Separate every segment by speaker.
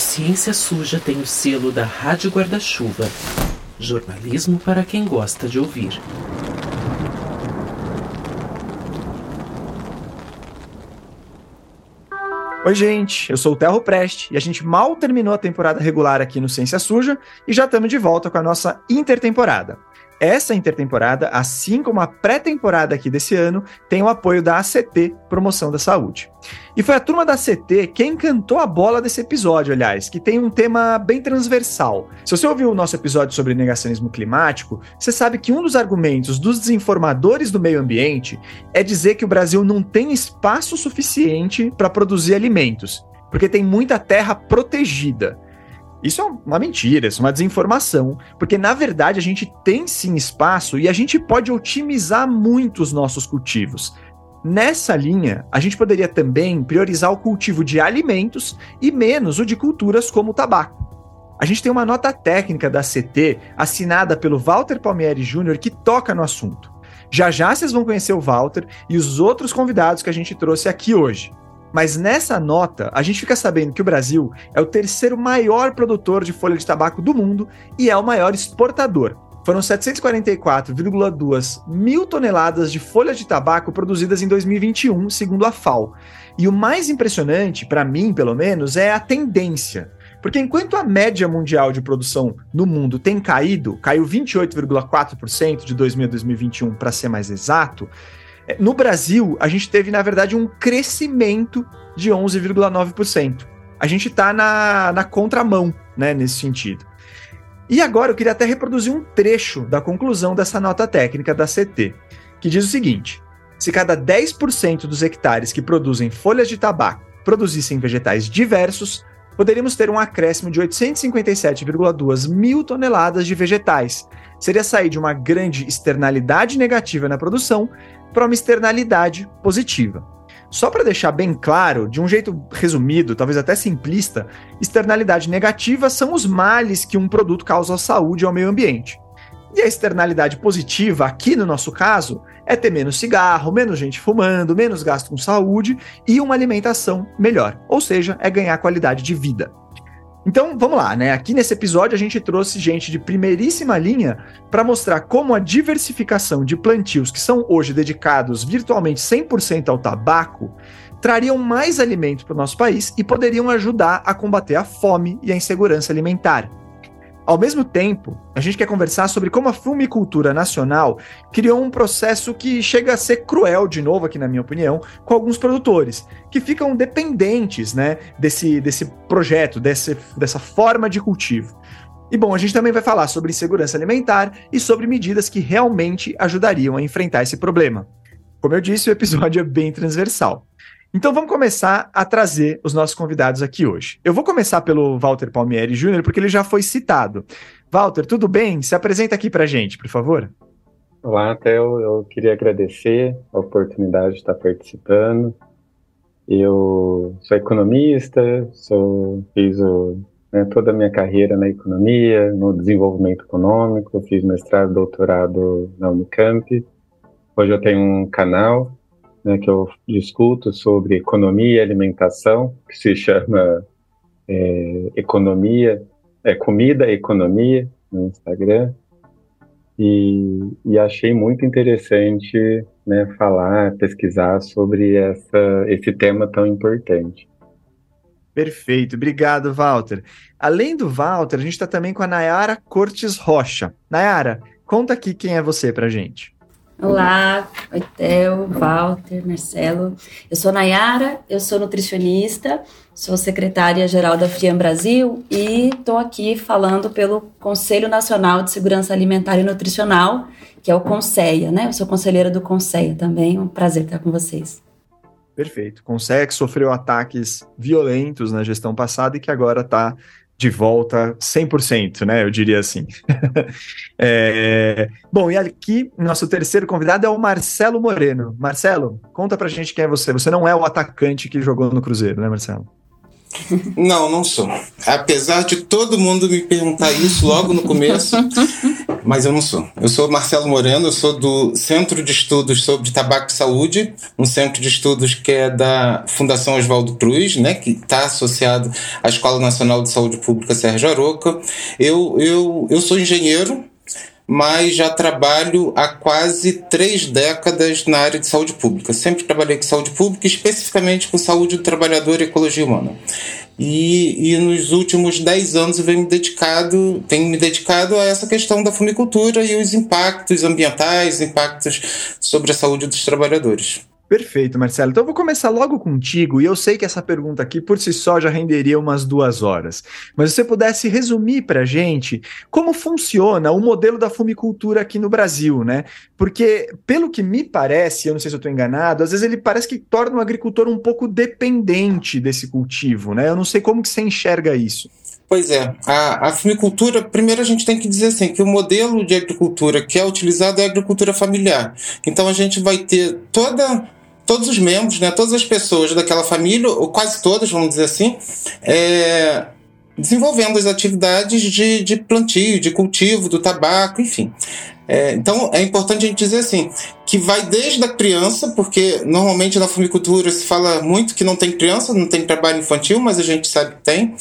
Speaker 1: Ciência Suja tem o selo da Rádio Guarda-Chuva. Jornalismo para quem gosta de ouvir.
Speaker 2: Oi, gente, eu sou o Terro Preste e a gente mal terminou a temporada regular aqui no Ciência Suja e já estamos de volta com a nossa intertemporada. Essa intertemporada, assim como a pré-temporada aqui desse ano, tem o apoio da ACT Promoção da Saúde. E foi a turma da ACT quem cantou a bola desse episódio, aliás, que tem um tema bem transversal. Se você ouviu o nosso episódio sobre negacionismo climático, você sabe que um dos argumentos dos desinformadores do meio ambiente é dizer que o Brasil não tem espaço suficiente para produzir alimentos, porque tem muita terra protegida. Isso é uma mentira, isso é uma desinformação, porque na verdade a gente tem sim espaço e a gente pode otimizar muito os nossos cultivos. Nessa linha, a gente poderia também priorizar o cultivo de alimentos e menos o de culturas como o tabaco. A gente tem uma nota técnica da CT assinada pelo Walter Palmieri Jr. que toca no assunto. Já já vocês vão conhecer o Walter e os outros convidados que a gente trouxe aqui hoje. Mas nessa nota, a gente fica sabendo que o Brasil é o terceiro maior produtor de folha de tabaco do mundo e é o maior exportador. Foram 744,2 mil toneladas de folha de tabaco produzidas em 2021, segundo a FAO. E o mais impressionante, para mim pelo menos, é a tendência. Porque enquanto a média mundial de produção no mundo tem caído, caiu 28,4% de 2000 a 2021, para ser mais exato, no Brasil, a gente teve, na verdade, um crescimento de 11,9%. A gente está na, na contramão, né, nesse sentido. E agora eu queria até reproduzir um trecho da conclusão dessa nota técnica da CT, que diz o seguinte: se cada 10% dos hectares que produzem folhas de tabaco produzissem vegetais diversos, poderíamos ter um acréscimo de 857,2 mil toneladas de vegetais. Seria sair de uma grande externalidade negativa na produção para uma externalidade positiva. Só para deixar bem claro, de um jeito resumido, talvez até simplista, externalidade negativa são os males que um produto causa à saúde e ao meio ambiente. E a externalidade positiva, aqui no nosso caso, é ter menos cigarro, menos gente fumando, menos gasto com saúde e uma alimentação melhor. Ou seja, é ganhar qualidade de vida. Então, vamos lá, né? Aqui nesse episódio a gente trouxe gente de primeiríssima linha para mostrar como a diversificação de plantios que são hoje dedicados virtualmente 100% ao tabaco trariam mais alimento para o nosso país e poderiam ajudar a combater a fome e a insegurança alimentar. Ao mesmo tempo, a gente quer conversar sobre como a fumicultura nacional criou um processo que chega a ser cruel, de novo aqui na minha opinião, com alguns produtores, que ficam dependentes né, desse, desse projeto, desse, dessa forma de cultivo. E bom, a gente também vai falar sobre insegurança alimentar e sobre medidas que realmente ajudariam a enfrentar esse problema. Como eu disse, o episódio é bem transversal. Então vamos começar a trazer os nossos convidados aqui hoje. Eu vou começar pelo Walter Palmieri Júnior, porque ele já foi citado. Walter, tudo bem? Se apresenta aqui para gente, por favor.
Speaker 3: Olá, Theo. Eu queria agradecer a oportunidade de estar participando. Eu sou economista, sou, fiz o, né, toda a minha carreira na economia, no desenvolvimento econômico, fiz mestrado, doutorado na Unicamp. Hoje eu tenho um canal né, que eu discuto sobre economia e alimentação, que se chama é, Economia, é, Comida e Economia, no Instagram. E, e achei muito interessante né, falar, pesquisar sobre essa, esse tema tão importante.
Speaker 2: Perfeito, obrigado, Walter. Além do Walter, a gente está também com a Nayara Cortes Rocha. Nayara, conta aqui quem é você para gente.
Speaker 4: Olá, oi Theo, Walter, Marcelo. Eu sou Nayara, eu sou nutricionista, sou secretária-geral da FIAM Brasil e estou aqui falando pelo Conselho Nacional de Segurança Alimentar e Nutricional, que é o CONSEA, né? Eu sou conselheira do CONSEA também, um prazer estar com vocês.
Speaker 2: Perfeito. CONSEA que sofreu ataques violentos na gestão passada e que agora está de volta 100%, né? Eu diria assim. é... Bom, e aqui, nosso terceiro convidado é o Marcelo Moreno. Marcelo, conta pra gente quem é você. Você não é o atacante que jogou no Cruzeiro, né, Marcelo?
Speaker 5: Não, não sou. Apesar de todo mundo me perguntar isso logo no começo, mas eu não sou. Eu sou Marcelo Moreno, eu sou do Centro de Estudos sobre Tabaco e Saúde, um centro de estudos que é da Fundação Oswaldo Cruz, né, que está associado à Escola Nacional de Saúde Pública Sérgio Aroca. Eu, eu, eu sou engenheiro, mas já trabalho há quase três décadas na área de saúde pública. Sempre trabalhei com saúde pública, especificamente com saúde do trabalhador e ecologia humana. E, e nos últimos dez anos eu venho me dedicado, tenho me dedicado a essa questão da fumicultura e os impactos ambientais, impactos sobre a saúde dos trabalhadores.
Speaker 2: Perfeito, Marcelo. Então eu vou começar logo contigo, e eu sei que essa pergunta aqui por si só já renderia umas duas horas. Mas se você pudesse resumir para a gente como funciona o modelo da fumicultura aqui no Brasil, né? Porque, pelo que me parece, eu não sei se eu estou enganado, às vezes ele parece que torna o agricultor um pouco dependente desse cultivo, né? Eu não sei como que você enxerga isso.
Speaker 5: Pois é, a, a fumicultura, primeiro a gente tem que dizer assim, que o modelo de agricultura que é utilizado é a agricultura familiar. Então a gente vai ter toda todos os membros, né, todas as pessoas daquela família, ou quase todas, vamos dizer assim, é, desenvolvendo as atividades de, de plantio, de cultivo do tabaco, enfim. É, então é importante a gente dizer assim, que vai desde a criança, porque normalmente na fumicultura se fala muito que não tem criança, não tem trabalho infantil, mas a gente sabe que tem,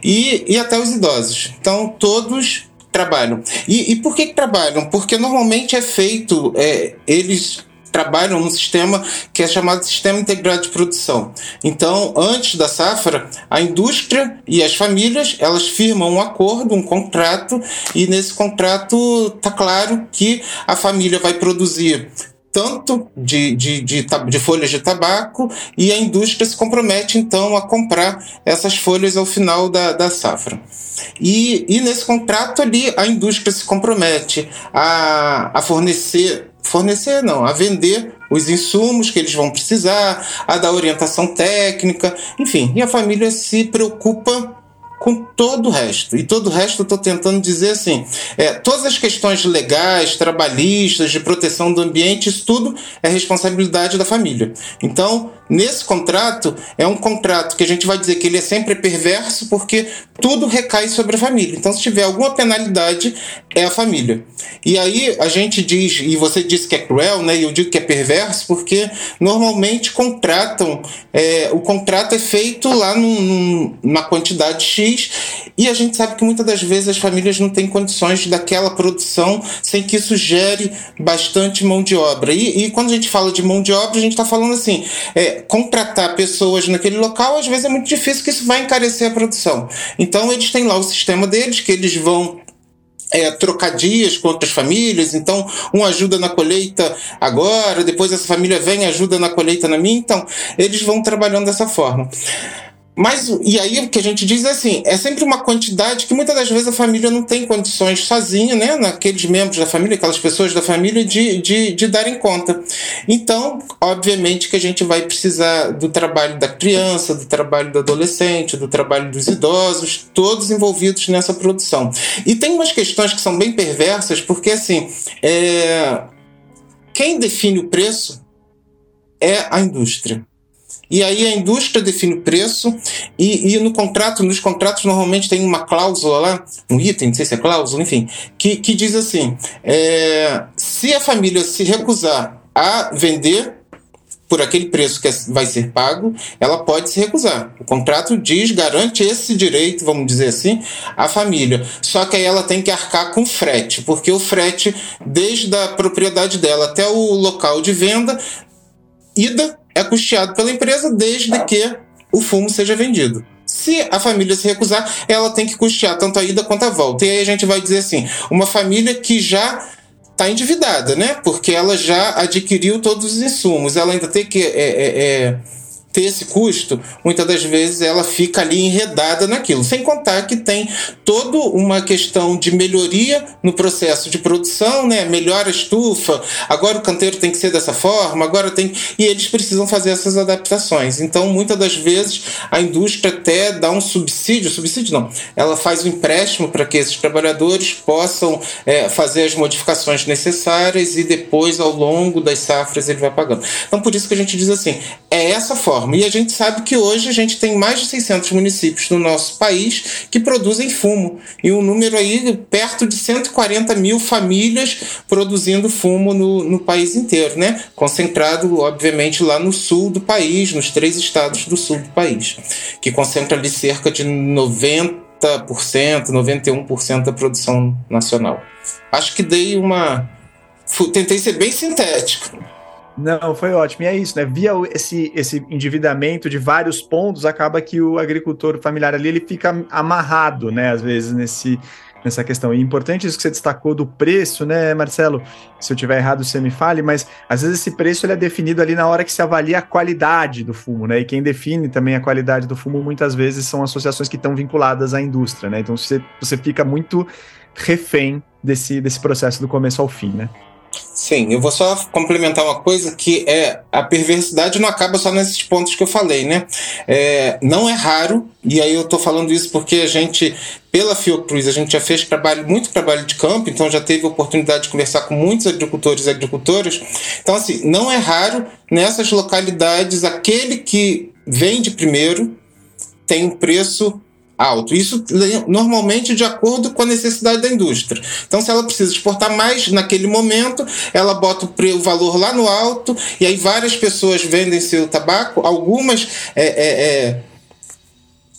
Speaker 5: e, e até os idosos. Então todos trabalham. E, e por que, que trabalham? Porque normalmente é feito, é, eles trabalham num sistema que é chamado Sistema Integrado de Produção. Então, antes da safra, a indústria e as famílias elas firmam um acordo, um contrato, e nesse contrato está claro que a família vai produzir tanto de, de, de, de, folhas de tabaco e a indústria se compromete então a comprar essas folhas ao final da, da safra. E, e nesse contrato ali a indústria se compromete a, a fornecer fornecer não, a vender os insumos que eles vão precisar, a dar orientação técnica, enfim, e a família se preocupa com todo o resto. E todo o resto eu estou tentando dizer assim: é, todas as questões legais, trabalhistas, de proteção do ambiente, isso tudo é responsabilidade da família. Então, nesse contrato, é um contrato que a gente vai dizer que ele é sempre perverso porque tudo recai sobre a família. Então, se tiver alguma penalidade, é a família. E aí a gente diz, e você disse que é cruel, né? E eu digo que é perverso porque normalmente contratam, é, o contrato é feito lá num, numa quantidade X e a gente sabe que muitas das vezes as famílias não têm condições daquela produção sem que isso gere bastante mão de obra. E, e quando a gente fala de mão de obra, a gente está falando assim: é, contratar pessoas naquele local, às vezes é muito difícil, que isso vai encarecer a produção. Então, eles têm lá o sistema deles, que eles vão é, dias com outras famílias, então um ajuda na colheita agora, depois essa família vem ajuda na colheita na minha, então eles vão trabalhando dessa forma. Mas, e aí o que a gente diz é assim, é sempre uma quantidade que muitas das vezes a família não tem condições sozinha, né, naqueles membros da família, aquelas pessoas da família, de, de, de darem conta. Então, obviamente que a gente vai precisar do trabalho da criança, do trabalho do adolescente, do trabalho dos idosos, todos envolvidos nessa produção. E tem umas questões que são bem perversas, porque assim, é... quem define o preço é a indústria. E aí a indústria define o preço e, e, no contrato, nos contratos normalmente tem uma cláusula lá, um item, não sei se é cláusula, enfim, que, que diz assim: é, se a família se recusar a vender por aquele preço que é, vai ser pago, ela pode se recusar. O contrato diz, garante esse direito, vamos dizer assim, à família. Só que aí ela tem que arcar com frete, porque o frete, desde a propriedade dela até o local de venda, ida é custeado pela empresa desde que o fumo seja vendido. Se a família se recusar, ela tem que custear tanto a ida quanto a volta. E aí a gente vai dizer assim: uma família que já está endividada, né? Porque ela já adquiriu todos os insumos, ela ainda tem que é, é, é ter esse custo, muitas das vezes ela fica ali enredada naquilo. Sem contar que tem toda uma questão de melhoria no processo de produção, né? Melhora a estufa, agora o canteiro tem que ser dessa forma, agora tem. E eles precisam fazer essas adaptações. Então, muitas das vezes, a indústria até dá um subsídio, subsídio não, ela faz um empréstimo para que esses trabalhadores possam é, fazer as modificações necessárias e depois, ao longo das safras, ele vai pagando. Então, por isso que a gente diz assim: é essa forma forma. E a gente sabe que hoje a gente tem mais de 600 municípios no nosso país que produzem fumo. E um número aí perto de 140 mil famílias produzindo fumo no, no país inteiro, né? Concentrado, obviamente, lá no sul do país, nos três estados do sul do país, que concentra ali cerca de 90%, 91% da produção nacional. Acho que dei uma. Tentei ser bem sintético.
Speaker 2: Não, foi ótimo. E é isso, né? Via esse, esse endividamento de vários pontos, acaba que o agricultor familiar ali ele fica amarrado, né? Às vezes nesse, nessa questão. E é importante isso que você destacou do preço, né, Marcelo? Se eu tiver errado, você me fale, mas às vezes esse preço ele é definido ali na hora que se avalia a qualidade do fumo, né? E quem define também a qualidade do fumo muitas vezes são associações que estão vinculadas à indústria, né? Então você, você fica muito refém desse, desse processo do começo ao fim, né?
Speaker 5: Sim, eu vou só complementar uma coisa que é a perversidade não acaba só nesses pontos que eu falei, né? É, não é raro, e aí eu estou falando isso porque a gente, pela Fiocruz, a gente já fez trabalho, muito trabalho de campo, então já teve oportunidade de conversar com muitos agricultores e agricultoras. Então, assim, não é raro nessas localidades aquele que vende primeiro tem um preço alto. Isso normalmente de acordo com a necessidade da indústria. Então, se ela precisa exportar mais naquele momento, ela bota o, valor lá no alto e aí várias pessoas vendem seu tabaco. Algumas é, é, é,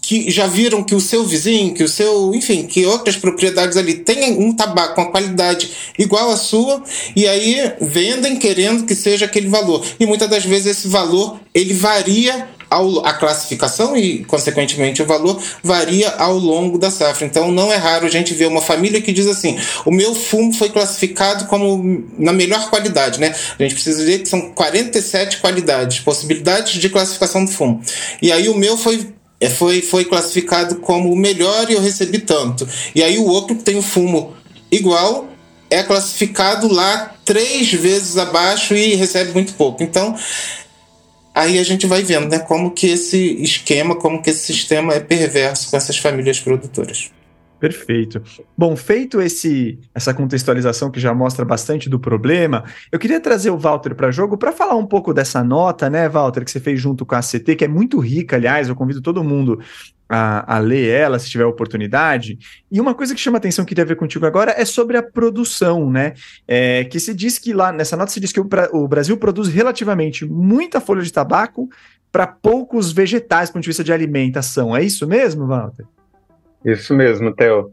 Speaker 5: que já viram que o seu vizinho, que o seu, enfim, que outras propriedades ali têm um tabaco com a qualidade igual à sua e aí vendem querendo que seja aquele valor. E muitas das vezes esse valor ele varia ao, a classificação e, consequentemente, o valor varia ao longo da safra. Então, não é raro a gente ver uma família que diz assim: o meu fumo foi classificado como na melhor qualidade, né? A gente precisa dizer que são 47 qualidades, possibilidades de classificação do fumo. E aí, o meu foi é, foi, foi classificado como o melhor e eu recebi tanto. E aí, o outro que tem o fumo igual é classificado lá três vezes abaixo e recebe muito pouco. Então, aí a gente vai vendo né, como que esse esquema, como que esse sistema é perverso com essas famílias produtoras.
Speaker 2: Perfeito. Bom, feito esse essa contextualização que já mostra bastante do problema, eu queria trazer o Walter para jogo para falar um pouco dessa nota, né, Walter, que você fez junto com a CT, que é muito rica, aliás, eu convido todo mundo a, a, ler ela, se tiver oportunidade. E uma coisa que chama atenção que tem a ver contigo agora é sobre a produção, né? É, que se diz que lá, nessa nota se diz que o, o Brasil produz relativamente muita folha de tabaco para poucos vegetais do ponto de vista de alimentação. É isso mesmo, Walter?
Speaker 3: Isso mesmo, Theo.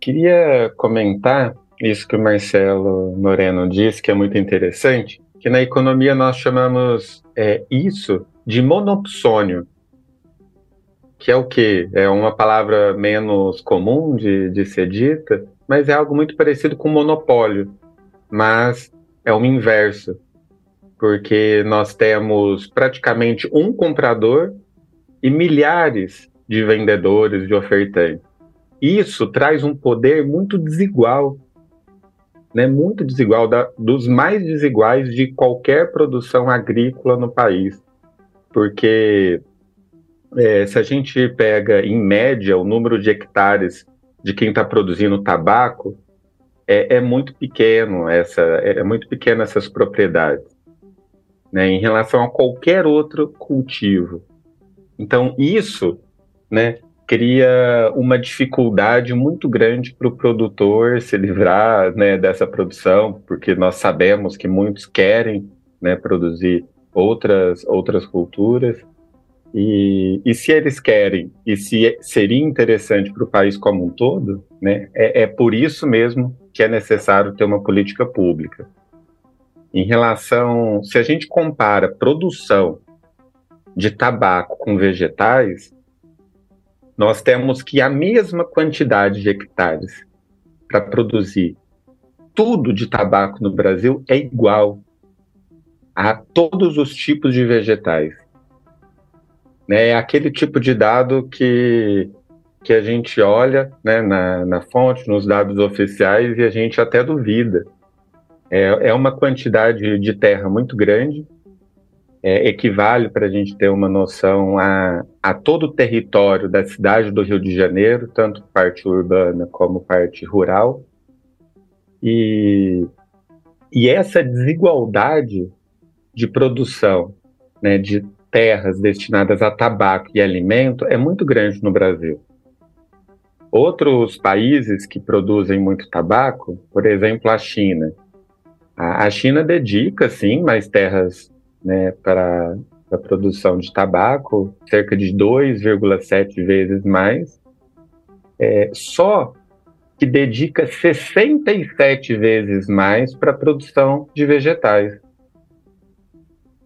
Speaker 3: Queria comentar isso que o Marcelo Moreno disse, que é muito interessante, que na economia nós chamamos é, isso de monopsônio que é o quê? É uma palavra menos comum de, de ser dita, mas é algo muito parecido com monopólio, mas é o inverso, porque nós temos praticamente um comprador e milhares de vendedores, de ofertantes. Isso traz um poder muito desigual, né? muito desigual, da, dos mais desiguais de qualquer produção agrícola no país, porque é, se a gente pega, em média, o número de hectares de quem está produzindo tabaco, é, é, muito pequeno essa, é, é muito pequeno essas propriedades, né, em relação a qualquer outro cultivo. Então isso, né, cria uma dificuldade muito grande para o produtor se livrar, né, dessa produção, porque nós sabemos que muitos querem, né, produzir outras outras culturas e, e se eles querem, e se seria interessante para o país como um todo, né, é, é por isso mesmo que é necessário ter uma política pública. Em relação, se a gente compara produção de tabaco com vegetais, nós temos que a mesma quantidade de hectares para produzir tudo de tabaco no Brasil é igual a todos os tipos de vegetais. Né? É aquele tipo de dado que, que a gente olha né, na, na fonte, nos dados oficiais, e a gente até duvida. É, é uma quantidade de terra muito grande, é, equivale, para a gente ter uma noção, a, a todo o território da cidade do Rio de Janeiro, tanto parte urbana como parte rural. E, e essa desigualdade de produção, né, de terras destinadas a tabaco e alimento é muito grande no Brasil. Outros países que produzem muito tabaco, por exemplo, a China. A, China dedica, sim, mais terras né, para a produção de tabaco, cerca de 2,7 vezes mais. É, só que dedica 67 vezes mais para a produção de vegetais.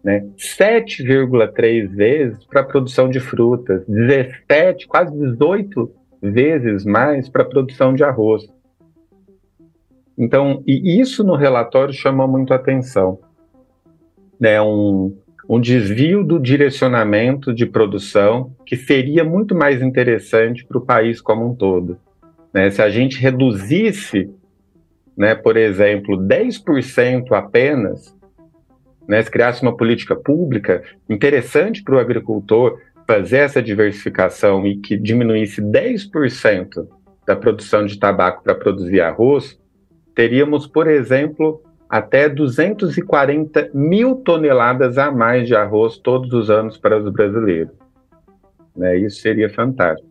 Speaker 3: Né? 7,3 vezes para a produção de frutas, 17, quase 18 vezes mais para a produção de arroz. Então, e isso no relatório chamou muito atenção. Né? Um, um desvio do direcionamento de produção que seria muito mais interessante para o país como um todo. Né? Se a gente reduzisse, né, por exemplo, 10% apenas, né, se criasse uma política pública interessante para o agricultor, fazer essa diversificação e que diminuísse 10% da produção de tabaco para produzir arroz, teríamos, por exemplo, até 240 mil toneladas a mais de arroz todos os anos para os brasileiros. Né? Isso seria fantástico.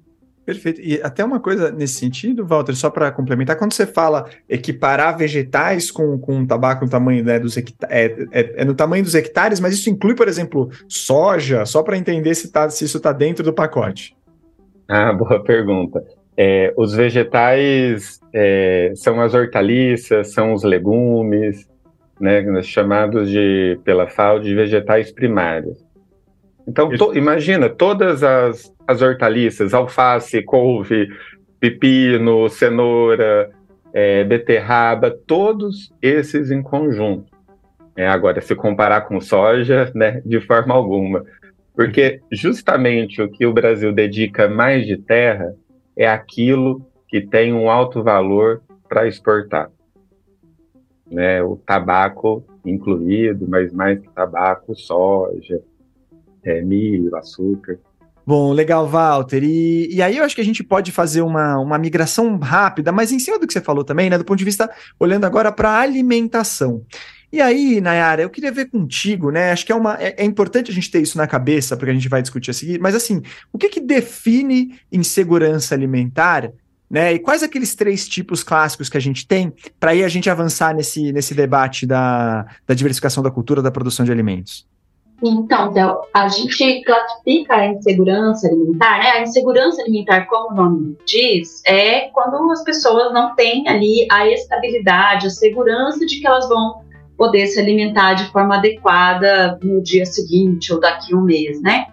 Speaker 2: Perfeito. E até uma coisa nesse sentido, Walter, só para complementar, quando você fala equiparar vegetais com, com tabaco no tamanho né, dos é, é, é, no tamanho dos hectares, mas isso inclui, por exemplo, soja, só para entender se, tá, se isso está dentro do pacote.
Speaker 3: Ah, boa pergunta. É, os vegetais é, são as hortaliças, são os legumes, né, chamados de, pela FAO de vegetais primários. Então, to, imagina, todas as, as hortaliças, alface, couve, pepino, cenoura, é, beterraba, todos esses em conjunto. É, agora, se comparar com soja, né, de forma alguma. Porque justamente o que o Brasil dedica mais de terra é aquilo que tem um alto valor para exportar. Né, o tabaco incluído, mas mais que tabaco, soja, é, milho, açúcar.
Speaker 2: Bom, legal, Walter. E, e aí eu acho que a gente pode fazer uma, uma migração rápida, mas em cima do que você falou também, né? Do ponto de vista, olhando agora para a alimentação. E aí, Nayara, eu queria ver contigo, né? Acho que é, uma, é, é, importante a gente ter isso na cabeça, porque a gente vai discutir a seguir, mas assim, o que, que define insegurança alimentar? Né? E quais aqueles três tipos clássicos que a gente tem para aí a gente avançar nesse, nesse debate da, da diversificação da cultura da produção de alimentos?
Speaker 4: Então, Theo, a gente classifica a insegurança alimentar, né? A insegurança alimentar, como o nome diz, é quando as pessoas não têm ali a estabilidade, a segurança de que elas vão poder se alimentar de forma adequada no dia seguinte ou daqui a um mês, né?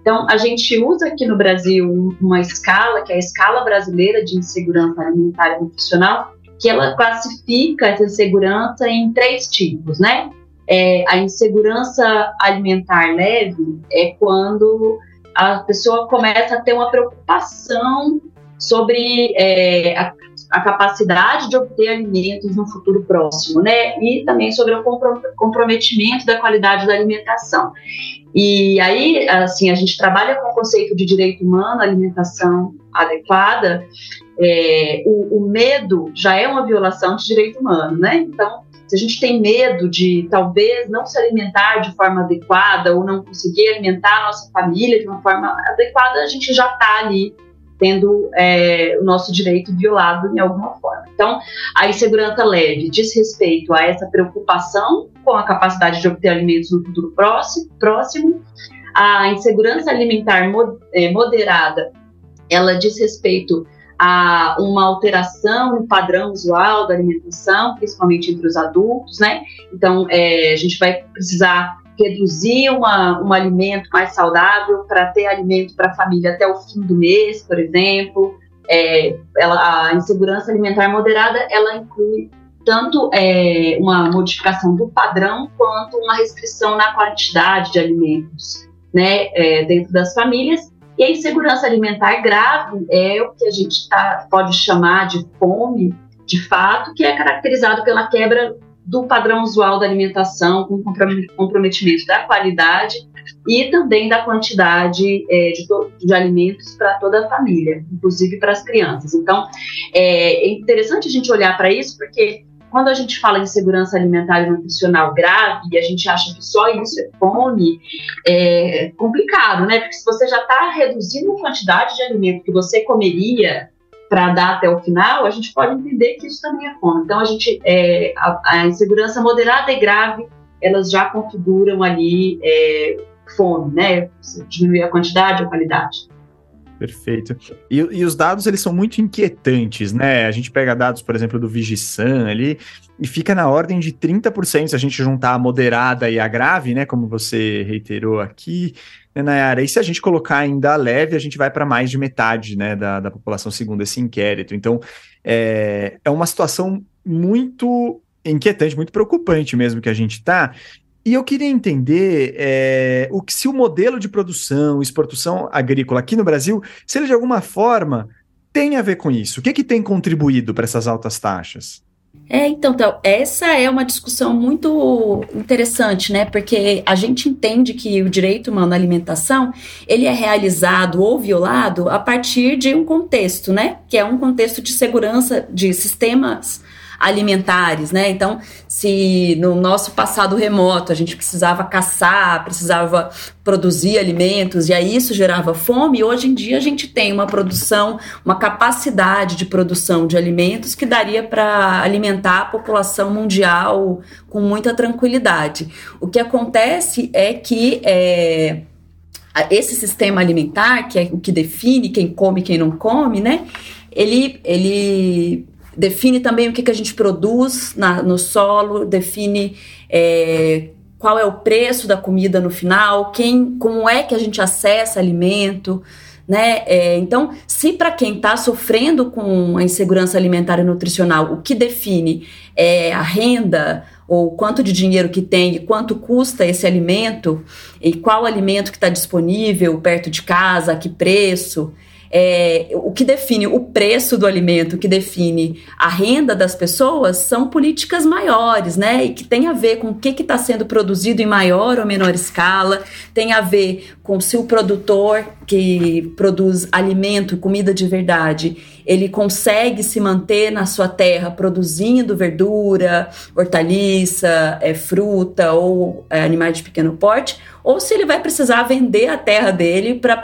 Speaker 4: Então, a gente usa aqui no Brasil uma escala, que é a escala brasileira de insegurança alimentar e nutricional, que ela classifica essa insegurança em três tipos, né? É, a insegurança alimentar leve é quando a pessoa começa a ter uma preocupação sobre é, a, a, capacidade de obter alimentos no futuro próximo, né? E também sobre o comprometimento da qualidade da alimentação. E aí, assim, a gente trabalha com o conceito de direito humano, alimentação adequada. É, o, o medo já é uma violação de direito humano, né? Então, se a gente tem medo de talvez não se alimentar de forma adequada ou não conseguir alimentar a nossa família de uma forma adequada, a gente já está ali tendo é, o nosso direito violado em alguma forma. Então, a insegurança leve diz respeito a essa preocupação com a capacidade de obter alimentos no futuro próximo. próximo. A insegurança alimentar é, moderada, ela diz respeito a uma alteração no padrão usual da alimentação, principalmente entre os adultos, né? Então, é, a gente vai precisar reduzir uma, um alimento mais saudável para ter alimento para a família até o fim do mês, por exemplo. É, ela, a insegurança alimentar moderada, ela inclui tanto é, uma modificação do padrão quanto uma restrição na quantidade de alimentos né, é, dentro das famílias e a insegurança alimentar grave é o que a gente tá, pode chamar de fome, de fato, que é caracterizado pela quebra do padrão usual da alimentação, com comprometimento da qualidade e também da quantidade é, de, de, alimentos para toda a família, inclusive para as crianças. Então, é, é interessante a gente olhar para isso, porque
Speaker 6: quando a gente fala em segurança alimentar e nutricional grave e a gente acha que só isso é fome, é complicado, né? Porque se você já está reduzindo a quantidade de alimento que você comeria para dar até o final, a gente pode entender que isso também é fome. Então, a gente, é, a, a insegurança moderada e grave, elas já configuram ali é, fome, né? Diminuir a quantidade ou qualidade.
Speaker 2: Perfeito. E, e, os dados, eles são muito inquietantes, né? A gente pega dados, por exemplo, do Vigisan ali, e fica na ordem de 30% se a gente juntar a moderada e a grave, né? Como você reiterou aqui, né, Nayara? E se a gente colocar ainda a leve, a gente vai para mais de metade, né, da, da população segundo esse inquérito. Então, é, é uma situação muito inquietante, muito preocupante mesmo que a gente está. E eu queria entender é, o que se o modelo de produção, exportação agrícola aqui no Brasil, se ele de alguma forma tem a ver com isso. O que, que tem contribuído para essas altas taxas?
Speaker 4: É, então, então, essa é uma discussão muito interessante, né? Porque a gente entende que o direito humano à alimentação, ele é realizado ou violado a partir de um contexto, né? Que é um contexto de segurança de sistemas alimentares, né? Então, se no nosso passado remoto a gente precisava caçar, precisava produzir alimentos e aí isso gerava fome, hoje em dia a gente tem uma produção, uma capacidade de produção de alimentos que daria para alimentar a população mundial com muita tranquilidade. O que acontece é que é, esse sistema alimentar, que é o que define quem come e quem não come, né? Ele, ele define também o que, que a gente produz na, no solo, define é, qual é o preço da comida no final, quem, como é que a gente acessa alimento, né? É, então, se para quem está sofrendo com a insegurança alimentar e nutricional, o que define é a renda ou quanto de dinheiro que tem e quanto custa esse alimento e qual alimento que está disponível perto de casa, a que preço, é, o que define o preço do alimento, o que define a renda das pessoas, são políticas maiores, né? E que tem a ver com o que está sendo produzido em maior ou menor escala, tem a ver com se o produtor que produz alimento, comida de verdade, ele consegue se manter na sua terra produzindo verdura, hortaliça, é, fruta ou é, animais de pequeno porte, ou se ele vai precisar vender a terra dele para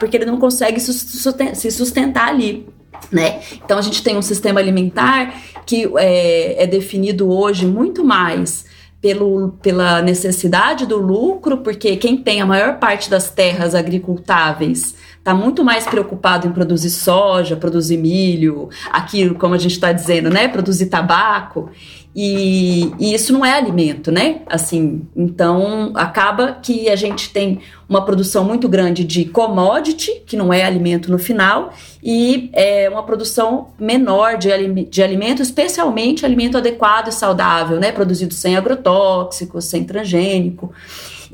Speaker 4: porque ele não consegue se sustentar ali. Né? Então a gente tem um sistema alimentar que é, é definido hoje muito mais pelo, pela necessidade do lucro, porque quem tem a maior parte das terras agricultáveis está muito mais preocupado em produzir soja, produzir milho, aquilo, como a gente está dizendo, né? Produzir tabaco. E, e, isso não é alimento, né? Assim, então acaba que a gente tem uma produção muito grande de commodity, que não é alimento no final, e é uma produção menor de, de alimento, especialmente alimento adequado e saudável, né? Produzido sem agrotóxicos, sem transgênico.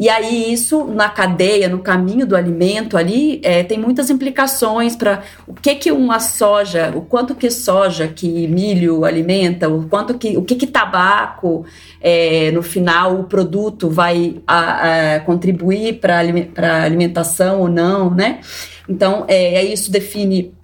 Speaker 4: E aí, isso na cadeia, no caminho do alimento ali, é, tem muitas implicações para o que que uma soja, o quanto que soja, que milho alimenta, o quanto que, o que que tabaco, é, no final, o produto vai a, a contribuir para a alimentação ou não, né? Então, é, isso define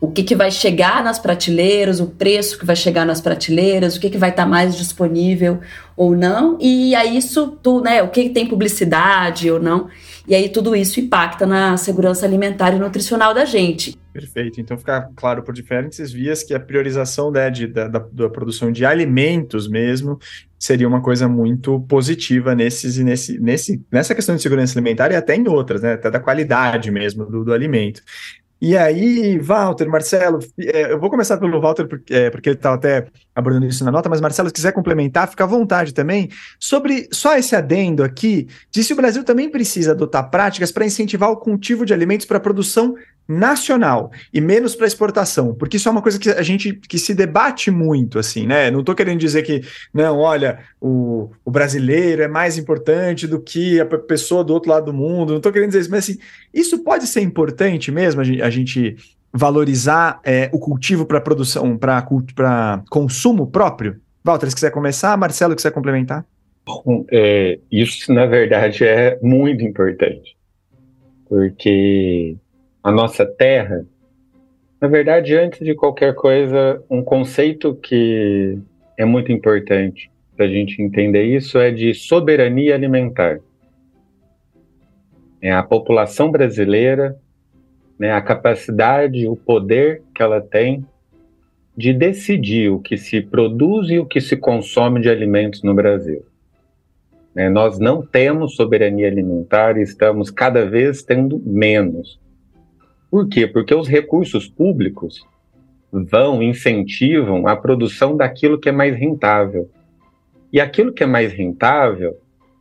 Speaker 4: o que, que vai chegar nas prateleiras, o preço que vai chegar nas prateleiras, o que, que vai estar tá mais disponível ou não, e aí isso tu, né, o que tem publicidade ou não, e aí tudo isso impacta na segurança alimentar e nutricional da gente.
Speaker 2: Perfeito. Então fica claro por diferentes vias que a priorização né, de, da, da, da, produção de alimentos mesmo seria uma coisa muito positiva nesses nesse, nesse, nessa questão de segurança alimentar e até em outras, né? Até da qualidade mesmo do, do alimento. E aí, Walter, Marcelo, é, eu vou começar pelo Walter, porque, é, porque ele estava até abordando isso na nota, mas Marcelo, se quiser complementar, fica à vontade também. Sobre só esse adendo aqui, disse o Brasil também precisa adotar práticas para incentivar o cultivo de alimentos para produção nacional e menos para exportação, porque isso é uma coisa que a gente que se debate muito, assim, né? Não estou querendo dizer que, não, olha, o, o brasileiro é mais importante do que a pessoa do outro lado do mundo, não estou querendo dizer isso, mas assim, isso pode ser importante mesmo, a gente, a gente valorizar é, o cultivo para produção, para consumo próprio? Walter, se quiser começar, Marcelo, quiser complementar?
Speaker 3: Bom, é, isso, na verdade, é muito importante, porque a nossa terra, na verdade, antes de qualquer coisa, um conceito que é muito importante para a gente entender isso é de soberania alimentar. É a população brasileira, né, a capacidade, o poder que ela tem de decidir o que se produz e o que se consome de alimentos no Brasil. É, nós não temos soberania alimentar e estamos cada vez tendo menos. Por quê? Porque os recursos públicos vão, incentivam a produção daquilo que é mais rentável. E aquilo que é mais rentável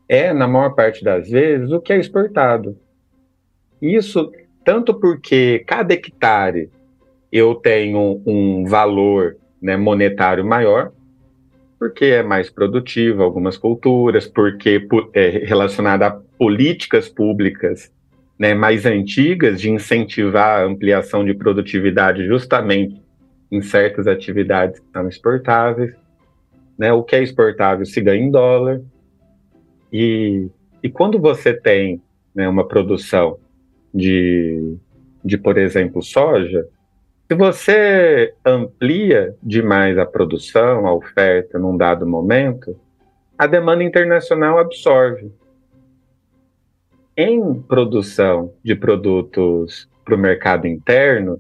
Speaker 3: é, na maior parte das vezes, o que é exportado. Isso tanto porque cada hectare eu tenho um valor né, monetário maior, porque é mais produtivo algumas culturas, porque é relacionada a políticas públicas né, mais antigas de incentivar a ampliação de produtividade justamente em certas atividades que são exportáveis. Né, o que é exportável se ganha em dólar. E, e quando você tem né, uma produção de, de, por exemplo, soja, se você amplia demais a produção, a oferta num dado momento, a demanda internacional absorve. Em produção de produtos para o mercado interno,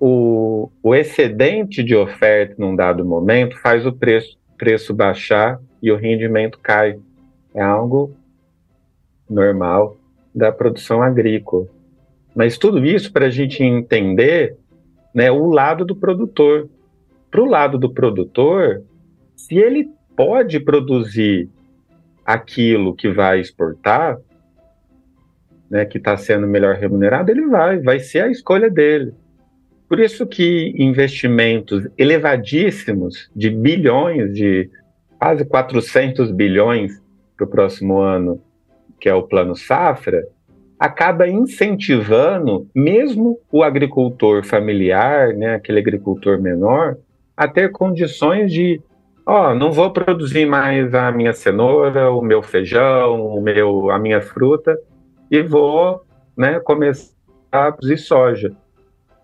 Speaker 3: o, o, excedente de oferta num dado momento faz o preço, preço baixar e o rendimento cai. É algo normal da produção agrícola. Mas tudo isso para a gente entender né, o lado do produtor. Para o lado do produtor, se ele pode produzir aquilo que vai exportar, né, que está sendo melhor remunerado, ele vai, vai ser a escolha dele. Por isso que investimentos elevadíssimos de bilhões, de quase 400 bilhões para o próximo ano, que é o plano Safra, acaba incentivando mesmo o agricultor familiar, né, aquele agricultor menor, a ter condições de, ó, não vou produzir mais a minha cenoura, o meu feijão, o meu, a minha fruta, e vou, né, começar a produzir soja.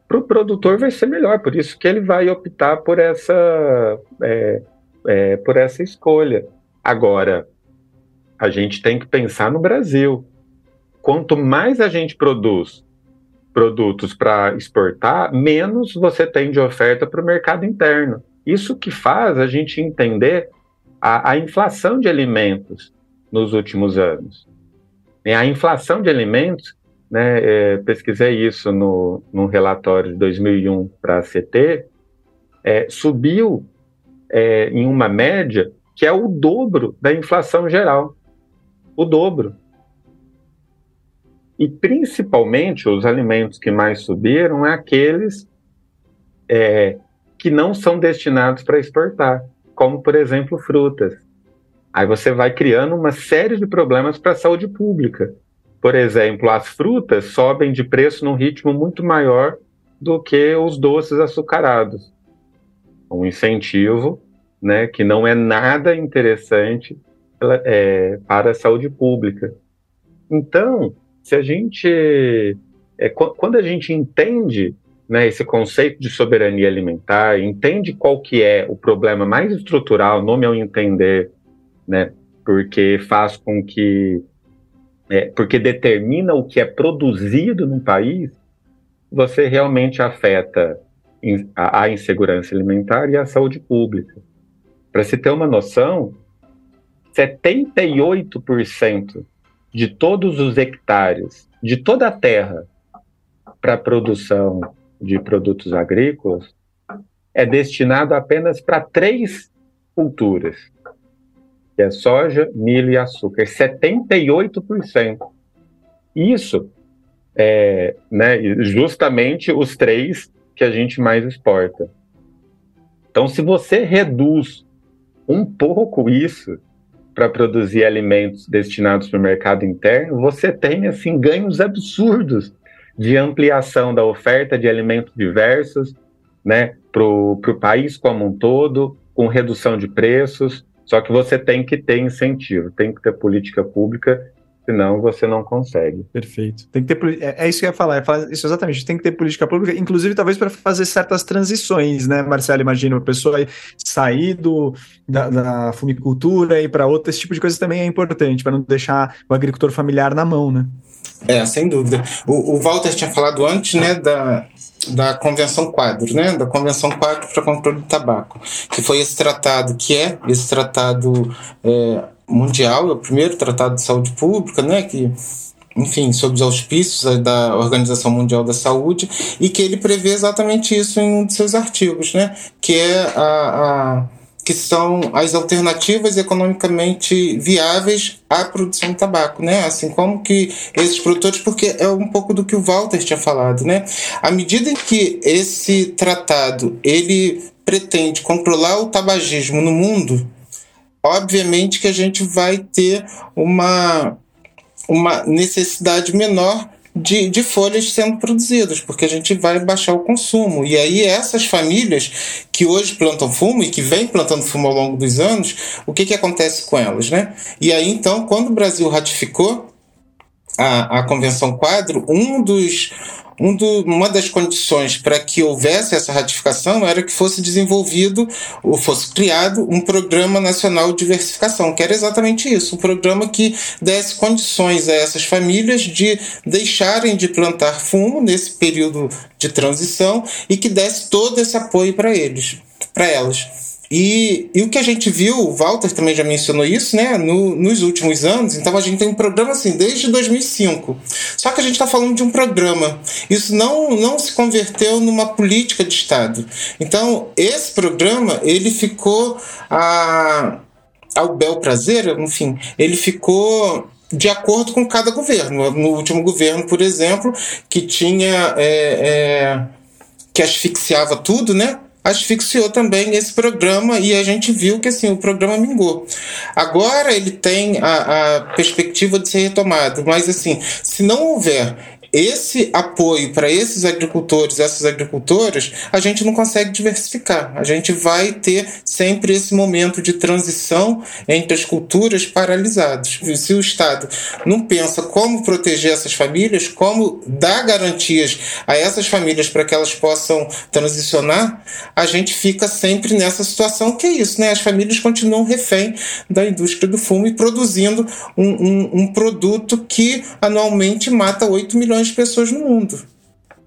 Speaker 3: Para o produtor vai ser melhor, por isso que ele vai optar por essa, é, é, por essa escolha. Agora, a gente tem que pensar no Brasil quanto mais a gente produz produtos para exportar, menos você tem de oferta para o mercado interno. Isso que faz a gente entender a, a inflação de alimentos nos últimos anos. E a inflação de alimentos, né, é, pesquisei isso no, no relatório de 2001 para a CT, é, subiu é, em uma média que é o dobro da inflação geral. O dobro. E principalmente os alimentos que mais subiram é aqueles é, que não são destinados para exportar, como por exemplo frutas. Aí você vai criando uma série de problemas para a saúde pública. Por exemplo, as frutas sobem de preço num ritmo muito maior do que os doces açucarados. Um incentivo né, que não é nada interessante é, para a saúde pública. Então, se a gente é, quando a gente entende né, esse conceito de soberania alimentar, entende qual que é o problema mais estrutural, no meu entender, né, porque faz com que, é, porque determina o que é produzido no país, você realmente afeta a, insegurança alimentar e a saúde pública. Para se ter uma noção, 78% de todos os hectares de toda a terra para produção de produtos agrícolas é destinado apenas para três culturas, que é soja, milho e açúcar, 78%. Isso é né, justamente os três que a gente mais exporta. Então, se você reduz um pouco isso, para produzir alimentos destinados para o mercado interno, você tem assim ganhos absurdos de ampliação da oferta de alimentos diversos, né, para o país como um todo, com redução de preços. Só que você tem que ter incentivo, tem que ter política pública senão você não consegue.
Speaker 2: Perfeito. Tem que ter, é, é isso que eu ia falar, é isso exatamente. Tem que ter política pública, inclusive talvez para fazer certas transições, né, Marcelo? Imagina a pessoa sair do, da, da fumicultura e para outro, esse tipo de coisa também é importante, para não deixar o agricultor familiar na mão, né?
Speaker 5: É, sem dúvida. O, o Walter tinha falado antes, né, da, da Convenção Quadro, né, da Convenção Quadro para Controle do Tabaco, que foi esse tratado, que é esse tratado é, mundial, é o primeiro tratado de saúde pública, né, que enfim, sob os auspícios da Organização Mundial da Saúde, e que ele prevê exatamente isso em um de seus artigos, né? que é a, a que são as alternativas economicamente viáveis à produção de tabaco, né? Assim como que esses produtores, porque é um pouco do que o Walter tinha falado, né? À medida que esse tratado ele pretende controlar o tabagismo no mundo, obviamente que a gente vai ter uma uma necessidade menor de, de folhas sendo produzidas, porque a gente vai baixar o consumo. E aí, essas famílias que hoje plantam fumo e que vêm plantando fumo ao longo dos anos, o que, que acontece com elas? Né? E aí, então, quando o Brasil ratificou a, a Convenção Quadro, um dos, um do, uma das condições para que houvesse essa ratificação era que fosse desenvolvido ou fosse criado um programa nacional de diversificação, que era exatamente isso, um programa que desse condições a essas famílias de deixarem de plantar fumo nesse período de transição e que desse todo esse apoio para eles, para elas. E, e o que a gente viu, o Walter também já mencionou isso, né? No, nos últimos anos, então a gente tem um programa assim desde 2005. Só que a gente está falando de um programa. Isso não, não se converteu numa política de Estado. Então, esse programa, ele ficou a, ao bel prazer, enfim, ele ficou de acordo com cada governo. No último governo, por exemplo, que tinha. É, é, que asfixiava tudo, né? Asfixiou também esse programa e a gente viu que assim o programa mingou. Agora ele tem a, a perspectiva de ser retomado, mas assim, se não houver esse apoio para esses agricultores, essas agricultoras, a gente não consegue diversificar. A gente vai ter sempre esse momento de transição entre as culturas paralisados. Se o Estado não pensa como proteger essas famílias, como dar garantias a essas famílias para que elas possam transicionar, a gente fica sempre nessa situação que é isso, né? As famílias continuam refém da indústria do fumo e produzindo um, um, um produto que anualmente mata 8 milhões milhões de pessoas no mundo.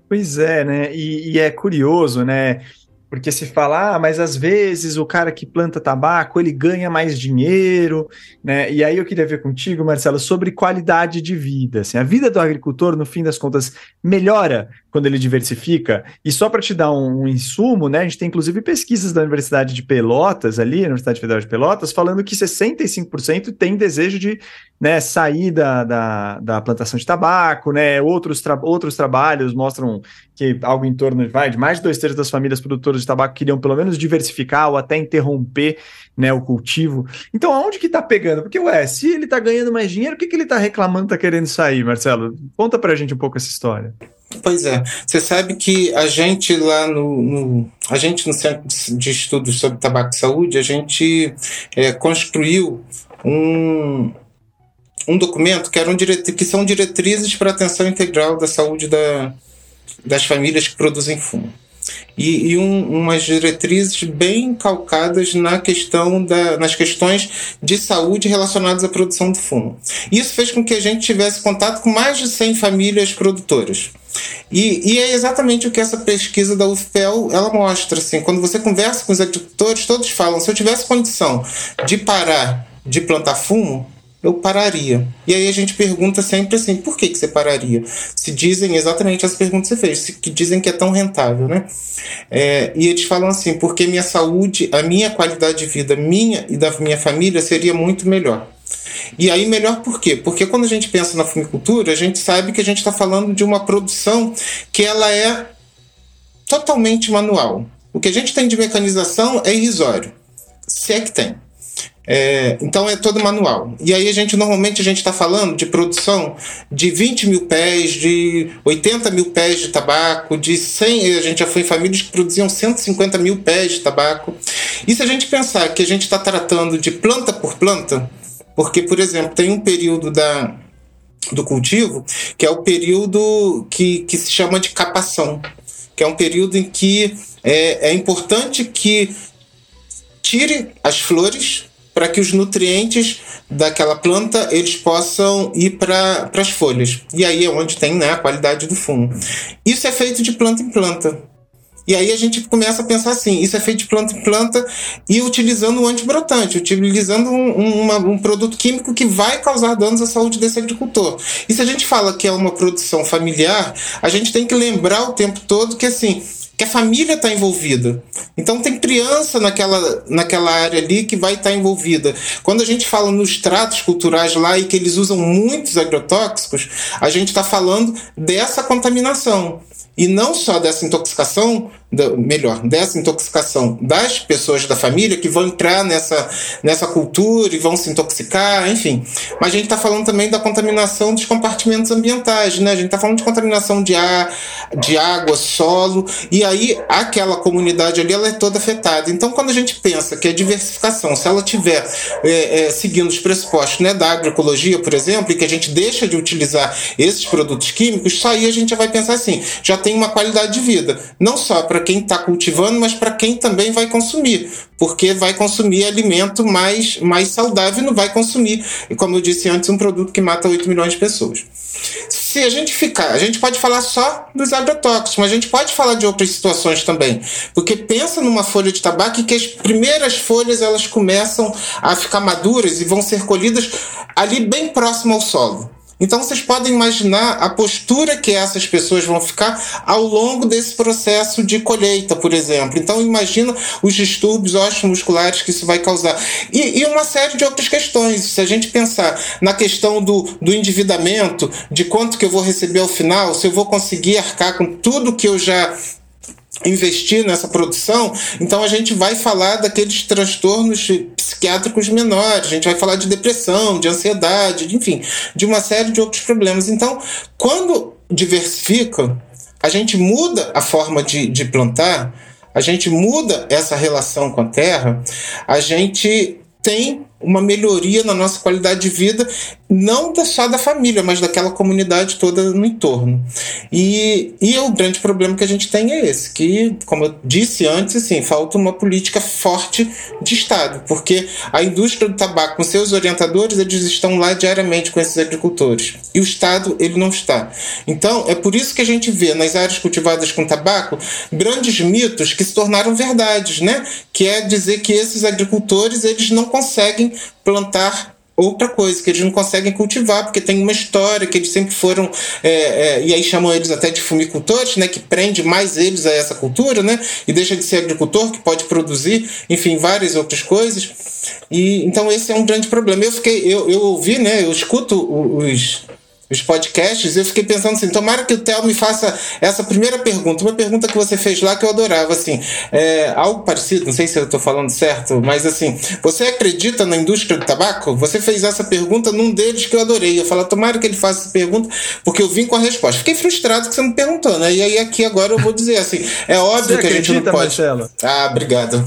Speaker 2: Pois é, né? E, e é curioso, né? Porque se fala, ah, mas às vezes o cara que planta tabaco, ele ganha mais dinheiro, né? E aí eu queria ver contigo, Marcelo, sobre qualidade de vida. Assim, a vida do agricultor, no fim das contas, melhora quando ele diversifica. E só para te dar um, um, insumo, né? A gente tem inclusive pesquisas da Universidade de Pelotas, ali, Universidade Federal de Pelotas, falando que 65% tem desejo de né, sair da, da, da plantação de tabaco, né? Outros, tra outros trabalhos mostram que algo em torno vai, de mais de dois terços das famílias produtoras de tabaco queriam pelo menos diversificar ou até interromper né, o cultivo. Então, aonde que tá pegando? Porque, ué, se ele tá ganhando mais dinheiro, o que, que ele tá reclamando, tá querendo sair, Marcelo? Conta pra gente um pouco essa história.
Speaker 5: Pois é. Você sabe que a gente lá no, no, a gente no Centro de Estudos sobre Tabaco e Saúde, a gente é, construiu um, um documento que, eram que são diretrizes para atenção integral da saúde da, das famílias que produzem fumo. E, e um, umas diretrizes bem calcadas na questão da, nas questões de saúde relacionadas à produção de fumo. Isso fez com que a gente tivesse contato com mais de 100 famílias produtoras. E, e, é exatamente o que essa pesquisa da UFPEL ela mostra. Assim, quando você conversa com os agricultores, todos falam: se eu tivesse condição de parar de plantar fumo, eu pararia. E aí a gente pergunta sempre assim, por que, que você pararia? Se dizem exatamente as perguntas que você fez, que dizem que é tão rentável, né? É, e eles falam assim, porque minha saúde, a minha qualidade de vida, minha e da minha família seria muito melhor. E aí, melhor por quê? Porque quando a gente pensa na fumicultura, a gente sabe que a gente está falando de uma produção que ela é totalmente manual. O que a gente tem de mecanização é irrisório. Se é que tem. É, então é todo manual. E aí a gente normalmente a gente está falando de produção de 20 mil pés, de 80 mil pés de tabaco, de 100. A gente já foi em famílias que produziam 150 mil pés de tabaco. E se a gente pensar que a gente está tratando de planta por planta, porque, por exemplo, tem um período da, do cultivo, que é o período que, que se chama de capação, que é um período em que é, é importante que tire as flores para que os nutrientes daquela planta eles possam ir para as folhas. E aí é onde tem né, a qualidade do fumo. Isso é feito de planta em planta. E aí a gente começa a pensar assim: isso é feito de planta em planta e utilizando um antibrotante, utilizando um, uma, um produto químico que vai causar danos à saúde desse agricultor. E se a gente fala que é uma produção familiar, a gente tem que lembrar o tempo todo que assim que a família está envolvida. Então tem criança naquela, naquela área ali que vai estar tá envolvida. Quando a gente fala nos tratos culturais lá e que eles usam muitos agrotóxicos, a gente está falando dessa contaminação. E não só dessa intoxicação, melhor, dessa intoxicação das pessoas da família que vão entrar nessa, nessa cultura e vão se intoxicar, enfim. Mas a gente está falando também da contaminação dos compartimentos ambientais, né? A gente está falando de contaminação de ar, de água, solo, e aí aquela comunidade ali ela é toda afetada. Então, quando a gente pensa que a diversificação, se ela tiver é, é, seguindo os pressupostos né, da agroecologia, por exemplo, e que a gente deixa de utilizar esses produtos químicos, só aí a gente já vai pensar assim, já tem uma qualidade de vida, não só para quem está cultivando, mas para quem também vai consumir, porque vai consumir alimento mais, mais saudável e não vai consumir, como eu disse antes, um produto que mata 8 milhões de pessoas. Se a gente ficar, a gente pode falar só dos agrotóxicos, mas a gente pode falar de outras situações também, porque pensa numa folha de tabaco e que as primeiras folhas elas começam a ficar maduras e vão ser colhidas ali bem próximo ao solo. Então vocês podem imaginar a postura que essas pessoas vão ficar ao longo desse processo de colheita, por exemplo. Então imagina os distúrbios musculares que isso vai causar. E, e, uma série de outras questões. Se a gente pensar na questão do, do endividamento, de quanto que eu vou receber ao final, se eu vou conseguir arcar com tudo que eu já investir nessa produção, então a gente vai falar daqueles transtornos psiquiátricos menores, a gente vai falar de depressão, de ansiedade, de, enfim, de uma série de outros problemas. Então, quando diversifica, a gente muda a forma de, de plantar, a gente muda essa relação com a terra, a gente tem uma melhoria na nossa qualidade de vida, não só da família, mas daquela comunidade toda no entorno. E, e o grande problema que a gente tem é esse, que, como eu disse antes, assim, falta uma política forte de Estado, porque a indústria do tabaco, com seus orientadores, eles estão lá diariamente com esses agricultores. E o Estado, ele não está. Então, é por isso que a gente vê nas áreas cultivadas com tabaco grandes mitos que se tornaram verdades, né? Que é dizer que esses agricultores, eles não conseguem plantar outra coisa, que eles não conseguem cultivar, porque tem uma história que eles sempre foram, é, é, e aí chamam eles até de fumicultores, né, que prende mais eles a essa cultura, né, e deixa de ser agricultor, que pode produzir, enfim, várias outras coisas. E então esse é um grande problema. Eu fiquei, eu, eu ouvi, né, eu escuto os os podcasts, eu fiquei pensando assim, tomara que o Theo me faça essa primeira pergunta, uma pergunta que você fez lá que eu adorava, assim, é, algo parecido, não sei se eu estou falando certo, mas assim, você acredita na indústria do tabaco? Você fez essa pergunta num deles que eu adorei, eu falo, tomara que ele faça essa pergunta, porque eu vim com a resposta. Fiquei frustrado que você me perguntou, né? E aí aqui agora eu vou dizer assim, é óbvio você que a gente não pode... Marcelo? Ah, obrigado.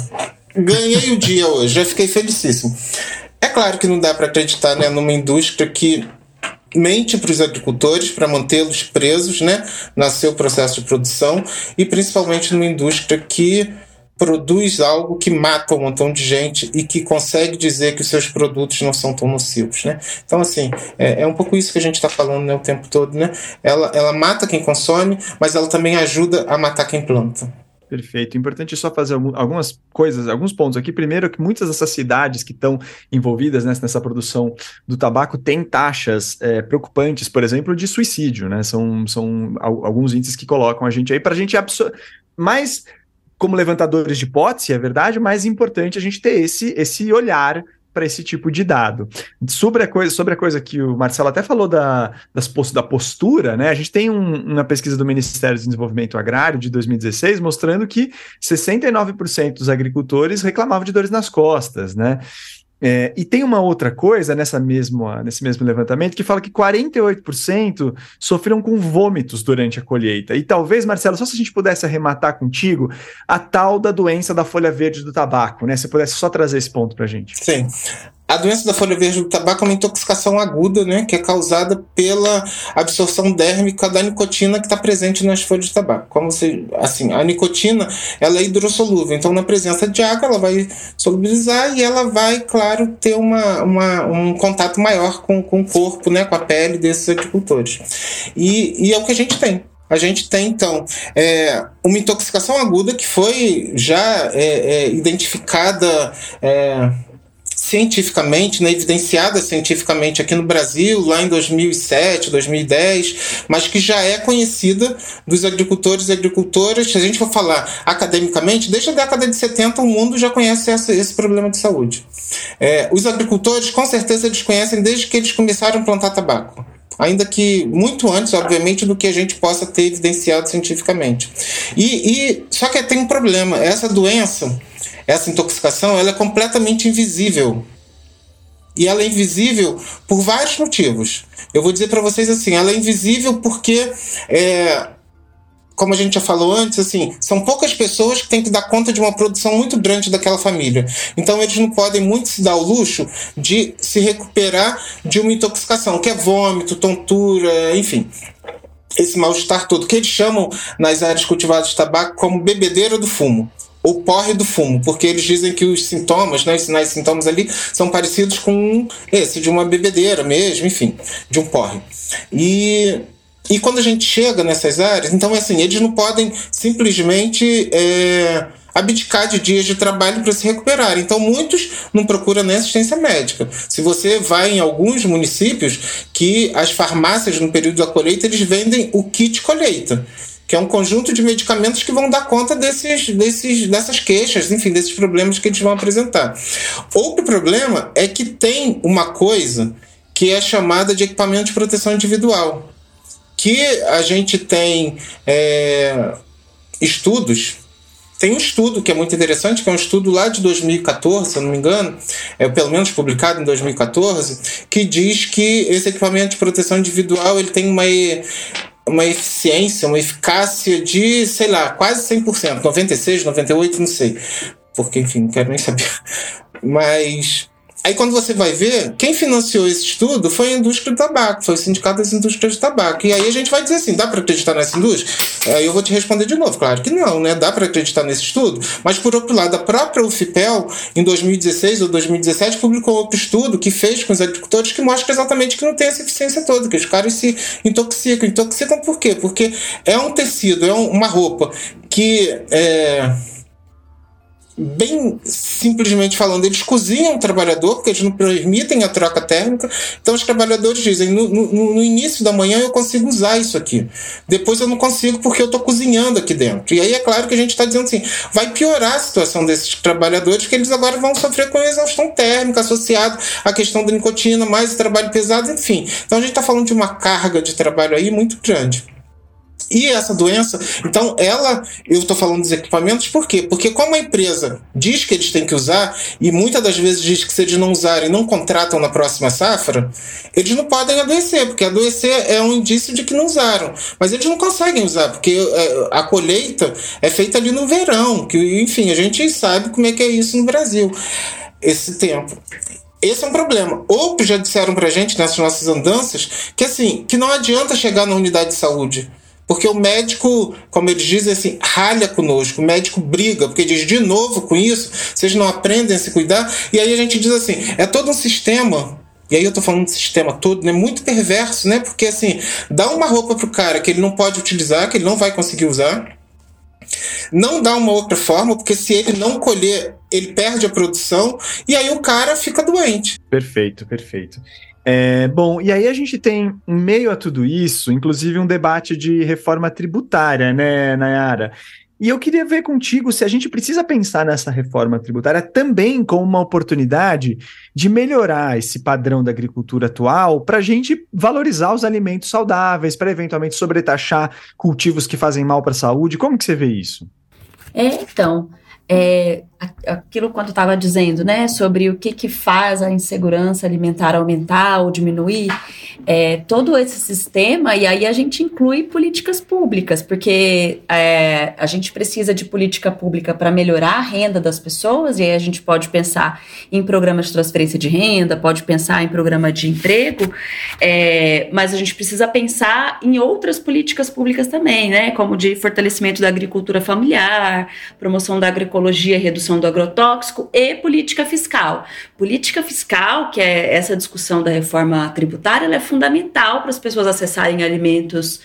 Speaker 5: Ganhei o dia hoje, já fiquei felicíssimo. É claro que não dá para acreditar né, numa indústria que mente para os agricultores para mantê-los presos né, no seu processo de produção e principalmente numa indústria que produz algo que mata um montão de gente e que consegue dizer que os seus produtos não são tão nocivos, né? Então, assim, é, é um pouco isso que a gente está falando né, o tempo todo, né? Ela, ela mata quem consome, mas ela também ajuda a matar quem planta.
Speaker 2: Perfeito. Importante só fazer algumas coisas, alguns pontos aqui. Primeiro, que muitas dessas cidades que estão envolvidas nessa, nessa produção do tabaco têm taxas é, preocupantes, por exemplo, de suicídio, né? São, são alguns índices que colocam a gente aí para a gente mais como levantadores de hipótese, é verdade, mais importante a gente ter esse, esse olhar para esse tipo de dado. Sobre a coisa, sobre a coisa que o Marcelo até falou da, das, da postura, né? A gente tem um, uma pesquisa do Ministério do Desenvolvimento Agrário de 2016 mostrando que 69% dos agricultores reclamavam de dores nas costas, né? É, e tem uma outra coisa nessa mesma, nesse mesmo levantamento que fala que 48% sofreram com vômitos durante a colheita. E talvez, Marcelo, só se a gente pudesse arrematar contigo a tal da doença da folha verde do tabaco, né? Se pudesse só trazer esse ponto para gente.
Speaker 5: Sim. A doença da folha verde do tabaco é uma intoxicação aguda, né, que é causada pela absorção dérmica da nicotina que está presente nas folhas de tabaco. Como você, assim, a nicotina ela é hidrossolúvel, então na presença de água ela vai solubilizar e ela vai, claro, ter uma, uma um contato maior com, com o corpo, né, com a pele desses agricultores. E, e é o que a gente tem. A gente tem, então, é, uma intoxicação aguda que foi já é, é, identificada é, cientificamente, né, evidenciada cientificamente aqui no Brasil, lá em 2007, 2010, mas que já é conhecida dos agricultores e agricultoras. Se a gente for falar academicamente, desde a década de 70 o mundo já conhece esse problema de saúde. É, os agricultores, com certeza, eles conhecem desde que eles começaram a plantar tabaco ainda que muito antes, obviamente, do que a gente possa ter evidenciado cientificamente. E, e só que tem um problema. Essa doença essa intoxicação ela é completamente invisível. E ela é invisível por vários motivos. Eu vou dizer para vocês assim, ela é invisível porque é, como a gente já falou antes, assim, são poucas pessoas que têm que dar conta de uma produção muito grande daquela família. Então eles não podem muito se dar o luxo de se recuperar de uma intoxicação, que é vômito, tontura, enfim. Esse mal-estar todo, que eles chamam nas áreas cultivadas de tabaco como bebedeira do fumo o porre do fumo, porque eles dizem que os sintomas, né, os sinais e sintomas ali, são parecidos com esse de uma bebedeira mesmo, enfim, de um porre. E, e quando a gente chega nessas áreas, então assim, eles não podem simplesmente é, abdicar de dias de trabalho para se recuperar. Então muitos não procuram nem assistência médica. Se você vai em alguns municípios que as farmácias no período da colheita eles vendem o kit colheita que é um conjunto de medicamentos que vão dar conta desses, desses, dessas queixas, enfim, desses problemas que eles vão apresentar. Outro problema é que tem uma coisa que é chamada de equipamento de proteção individual, que a gente tem é, estudos tem um estudo que é muito interessante, que é um estudo lá de 2014, se eu não me engano, é pelo menos publicado em 2014, que diz que esse equipamento de proteção individual ele tem uma uma eficiência, uma eficácia de, sei lá, quase 100%, 96, 98, não sei. Porque, enfim, não quero nem saber. Mas Aí quando você vai ver, quem financiou esse estudo foi a indústria do tabaco, foi o Sindicato das Indústrias de Tabaco. E aí a gente vai dizer assim, dá para acreditar nessa indústria? Aí eu vou te responder de novo, claro que não, né? Dá para acreditar nesse estudo, mas por outro lado, a própria UFPEL, em 2016 ou 2017, publicou outro estudo que fez com os agricultores que mostra exatamente que não tem essa eficiência toda, que os caras se intoxicam. Intoxicam por quê? Porque é um tecido, é uma roupa que é bem simplesmente falando, eles cozinham o trabalhador, porque eles não permitem a troca térmica. Então os trabalhadores dizem: no, no, no início da manhã eu consigo usar isso aqui, depois eu não consigo porque eu estou cozinhando aqui dentro. E aí é claro que a gente está dizendo assim: vai piorar a situação desses trabalhadores, que eles agora vão sofrer com exaustão térmica associada à questão da nicotina, mais o trabalho pesado, enfim. Então a gente está falando de uma carga de trabalho aí muito grande. E essa doença, então ela, eu estou falando dos equipamentos, por quê? Porque como a empresa diz que eles têm que usar, e muitas das vezes diz que se eles não usarem, não contratam na próxima safra, eles não podem adoecer, porque adoecer é um indício de que não usaram. Mas eles não conseguem usar, porque é, a colheita é feita ali no verão, que enfim, a gente sabe como é que é isso no Brasil, esse tempo. Esse é um problema. Ou já disseram pra gente nessas nossas andanças que assim, que não adianta chegar na unidade de saúde porque o médico, como eles dizem assim, ralha conosco, o médico briga, porque diz de novo com isso, vocês não aprendem a se cuidar. E aí a gente diz assim, é todo um sistema e aí eu tô falando do sistema todo, né? Muito perverso, né? Porque assim, dá uma roupa pro cara que ele não pode utilizar, que ele não vai conseguir usar. Não dá uma outra forma, porque se ele não colher, ele perde a produção e aí o cara fica doente.
Speaker 2: Perfeito, perfeito. É, bom, e aí a gente tem, em meio a tudo isso, inclusive um debate de reforma tributária, né, Nayara? E eu queria ver contigo se a gente precisa pensar nessa reforma tributária também como uma oportunidade de melhorar esse padrão da agricultura atual para a gente valorizar os alimentos saudáveis, para eventualmente sobretaxar cultivos que fazem mal para a saúde. Como que você vê isso?
Speaker 4: É, então, é, aquilo quando estava dizendo, né, sobre o que, que faz a insegurança alimentar aumentar ou diminuir, é, todo esse sistema, e aí a gente inclui políticas públicas, porque é, a gente precisa de política pública para melhorar a renda das pessoas, e aí a gente pode pensar em programas de transferência de renda, pode pensar em programa de emprego, é, mas a gente precisa pensar em outras políticas públicas também, né, como de fortalecimento da agricultura familiar, promoção da agroecologia, redução do agrotóxico e política fiscal. Política fiscal, que é essa discussão da reforma tributária, ela é fundamental para as pessoas acessarem alimentos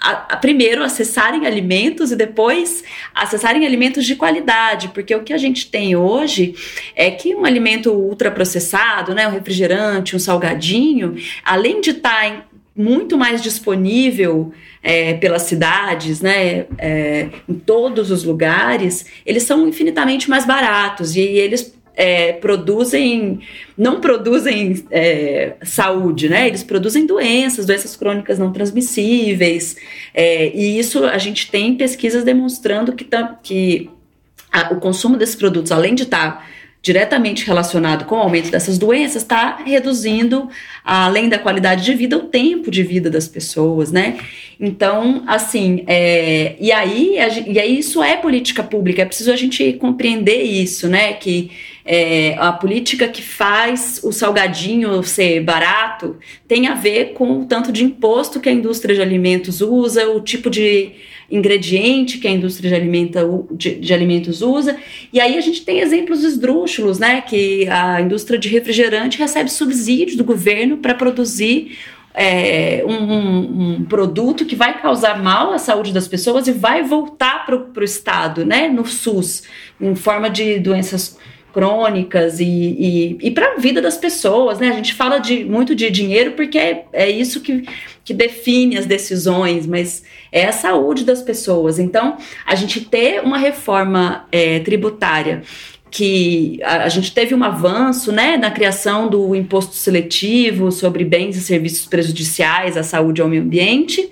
Speaker 4: a, a, primeiro acessarem alimentos e depois acessarem alimentos de qualidade, porque o que a gente tem hoje é que um alimento ultraprocessado, né, um refrigerante, um salgadinho, além de estar tá muito mais disponível é, pelas cidades, né, é, em todos os lugares, eles são infinitamente mais baratos e eles é, produzem, não produzem é, saúde, né? Eles produzem doenças, doenças crônicas não transmissíveis. É, e isso a gente tem pesquisas demonstrando que, que a, o consumo desses produtos, além de estar tá diretamente relacionado com o aumento dessas doenças, está reduzindo, além da qualidade de vida, o tempo de vida das pessoas, né? Então, assim, é, e, aí, a, e aí isso é política pública, é preciso a gente compreender isso, né? Que é, a política que faz o salgadinho ser barato tem a ver com o tanto de imposto que a indústria de alimentos usa, o tipo de ingrediente que a indústria de, alimenta, de, de, alimentos usa. E aí a gente tem exemplos esdrúxulos, né? Que a indústria de refrigerante recebe subsídio do governo para produzir é, um, um, produto que vai causar mal à saúde das pessoas e vai voltar para o Estado, né? No SUS, em forma de doenças crônicas e, e, e para a vida das pessoas, né? A gente fala de, muito de dinheiro porque é, é isso que, que define as decisões, mas é a saúde das pessoas. Então, a gente ter uma reforma é, tributária que a, a, gente teve um avanço né, na criação do imposto seletivo sobre bens e serviços prejudiciais à saúde e ao meio ambiente,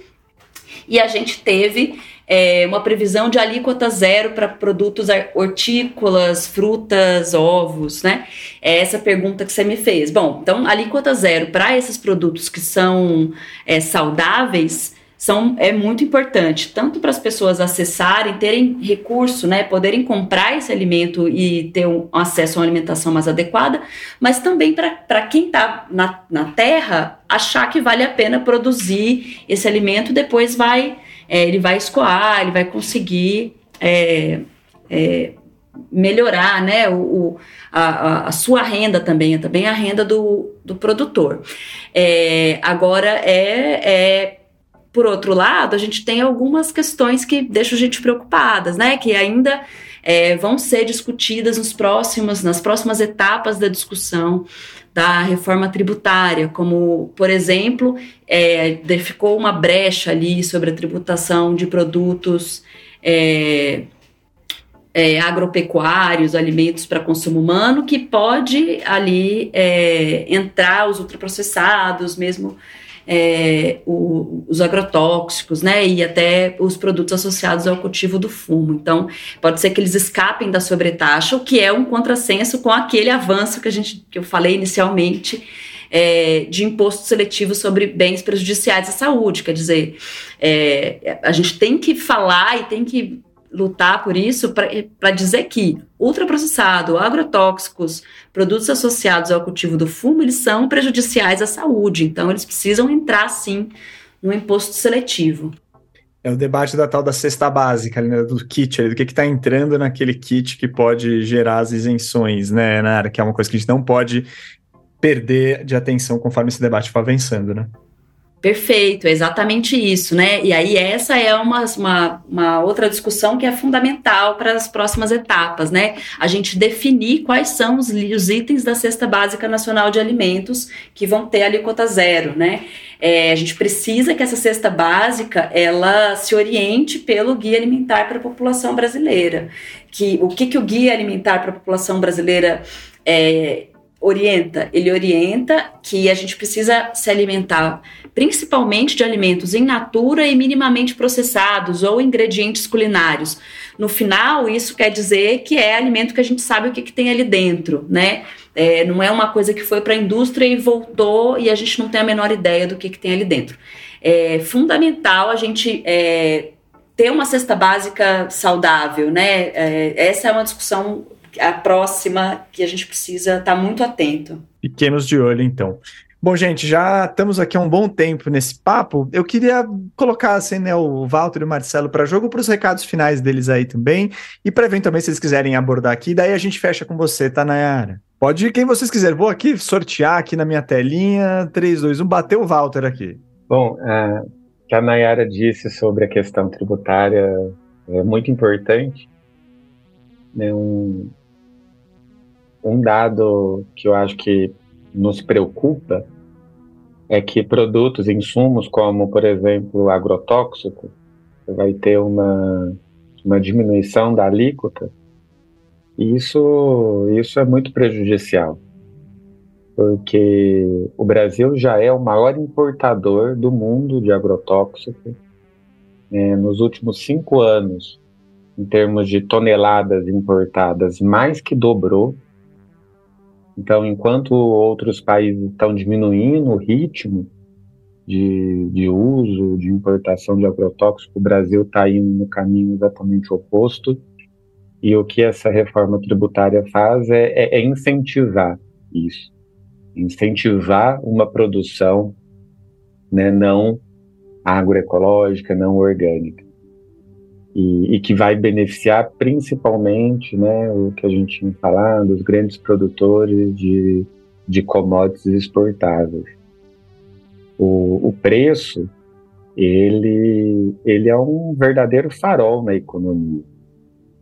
Speaker 4: e a gente teve é, uma previsão de alíquota zero para produtos hortícolas, frutas, ovos, né? É essa pergunta que você me fez. Bom, então, alíquota zero para esses produtos que são é, saudáveis são, é muito importante, tanto para as pessoas acessarem, terem recurso, né, poderem comprar esse alimento e ter um acesso a uma alimentação mais adequada, mas também para quem está na, na terra achar que vale a pena produzir esse alimento, depois vai é, ele vai escoar, ele vai conseguir é, é, melhorar né, o, o a, a, sua renda também, é também a renda do, do produtor. É, agora, é, é, por outro lado, a gente tem algumas questões que deixam a gente preocupadas, né, que ainda vão ser discutidas nos próximos, nas próximas etapas da discussão da reforma tributária, como, por exemplo, é, ficou uma brecha ali sobre a tributação de produtos é, é, agropecuários, alimentos para consumo humano, que pode ali é, entrar os ultraprocessados, mesmo é, o, os agrotóxicos, né, e até os produtos associados ao cultivo do fumo. Então, pode ser que eles escapem da sobretaxa, o que é um contrassenso com aquele avanço que a gente que eu falei inicialmente. É, de imposto seletivo sobre bens prejudiciais à saúde. Quer dizer, é, a gente tem que falar e tem que lutar por isso para dizer que ultraprocessado, agrotóxicos, produtos associados ao cultivo do fumo, eles são prejudiciais à saúde. Então, eles precisam entrar, sim, no imposto seletivo.
Speaker 2: É o debate da tal da cesta básica, né, do kit, do que está entrando naquele kit que pode gerar as isenções, né, Nara? Que é uma coisa que a gente não pode perder de atenção conforme esse debate for avançando, né?
Speaker 4: Perfeito, é exatamente isso, né? E aí essa é uma, uma, uma, outra discussão que é fundamental para as próximas etapas, né? A gente definir quais são os, os, itens da cesta básica nacional de alimentos que vão ter alíquota zero, né? É, a gente precisa que essa cesta básica ela se oriente pelo guia alimentar para a população brasileira. Que o que, que o guia alimentar para a população brasileira é, orienta? Ele orienta que a gente precisa se alimentar principalmente de alimentos em natura e minimamente processados ou ingredientes culinários. No final, isso quer dizer que é alimento que a gente sabe o que, que tem ali dentro, né? É, não é uma coisa que foi para a indústria e voltou e a gente não tem a menor ideia do que, que tem ali dentro. É fundamental a gente é, ter uma cesta básica saudável, né? É, essa é uma discussão a próxima que a gente precisa estar tá muito atento.
Speaker 2: Pequenos de olho, então. Bom, gente, já estamos aqui há um bom tempo nesse papo. Eu queria colocar assim, né, o Walter e o Marcelo para jogo para os recados finais deles aí também e para eventualmente se eles quiserem abordar aqui, daí a gente fecha com você, tá, Nayara? Pode ir quem vocês quiserem. Vou aqui sortear aqui na minha telinha. 3, 2, 1, bateu o Walter aqui.
Speaker 3: Bom, uh, que a Nayara disse sobre a questão tributária é muito importante. Né, um, um dado que eu acho que nos preocupa é que produtos, insumos como, por exemplo, agrotóxico, vai ter uma, uma diminuição da alíquota, e isso, isso é muito prejudicial, porque o Brasil já é o maior importador do mundo de agrotóxico. É, nos últimos cinco anos, em termos de toneladas importadas, mais que dobrou então, enquanto outros países estão diminuindo o ritmo de, de uso, de importação de agrotóxico, o Brasil está indo no caminho exatamente oposto. E o que essa reforma tributária faz é, é, é incentivar isso, incentivar uma produção né, não agroecológica, não orgânica e, e, que vai beneficiar principalmente né, o que a gente tinha falado, os grandes produtores de, de commodities exportáveis. O, o preço, ele, ele é um verdadeiro farol na economia.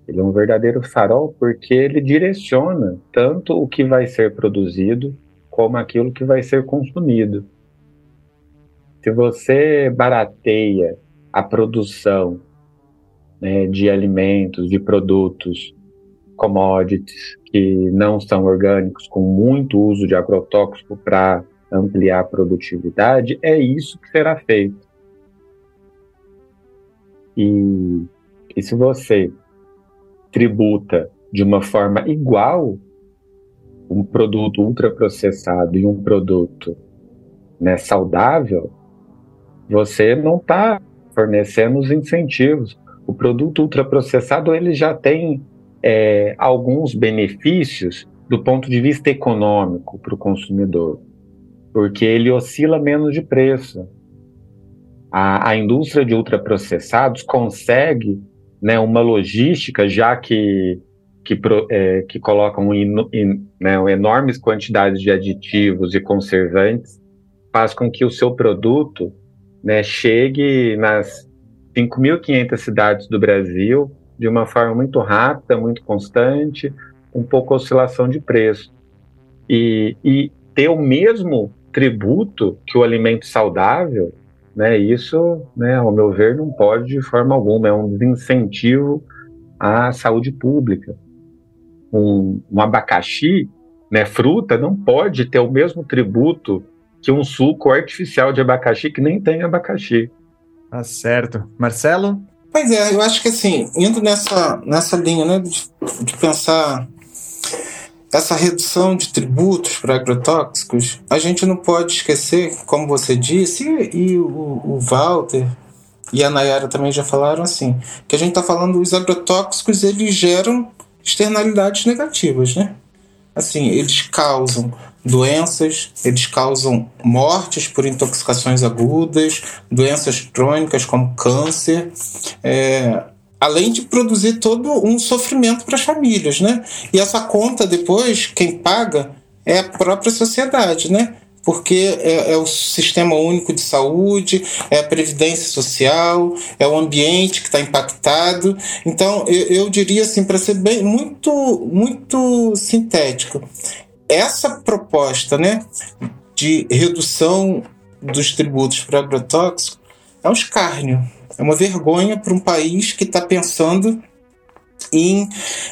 Speaker 3: Ele é um verdadeiro farol porque ele direciona tanto o que vai ser produzido como aquilo que vai ser consumido. Se você barateia a produção né, de alimentos, de produtos, commodities que não são orgânicos, com muito uso de agrotóxico para ampliar a produtividade, é isso que será feito. E, e se você tributa de uma forma igual um produto ultraprocessado e um produto né, saudável, você não está fornecendo os incentivos o produto ultraprocessado ele já tem é, alguns benefícios do ponto de vista econômico para o consumidor, porque ele oscila menos de preço. A, a indústria de ultraprocessados consegue né, uma logística, já que, que, é, que colocam in, in, né, enormes quantidades de aditivos e conservantes, faz com que o seu produto né, chegue nas 5.500 cidades do Brasil de uma forma muito rápida, muito constante, um pouco oscilação de preço. E, e ter o mesmo tributo que o alimento saudável, né, isso, né, ao meu ver, não pode de forma alguma, é um desincentivo à saúde pública. Um, um abacaxi, né, fruta, não pode ter o mesmo tributo que um suco artificial de abacaxi que nem tem abacaxi.
Speaker 2: Tá certo. Marcelo?
Speaker 5: Pois é, eu acho que assim, indo nessa, nessa linha né, de, de pensar essa redução de tributos para agrotóxicos, a gente não pode esquecer, como você disse, e, e o, o, Walter e a Nayara também já falaram assim, que a gente está falando os agrotóxicos eles geram externalidades negativas, né? Assim, eles causam doenças, eles causam mortes por intoxicações agudas, doenças crônicas como câncer, é, além de produzir todo um sofrimento para as famílias, né? E essa conta depois, quem paga é a própria sociedade, né? Porque é, é, o sistema único de saúde, é a previdência social, é o ambiente que está impactado. Então, eu, eu diria assim, para ser bem muito, muito sintético, essa proposta né, de redução dos tributos para agrotóxico é um escárnio, é uma vergonha para um país que está pensando em,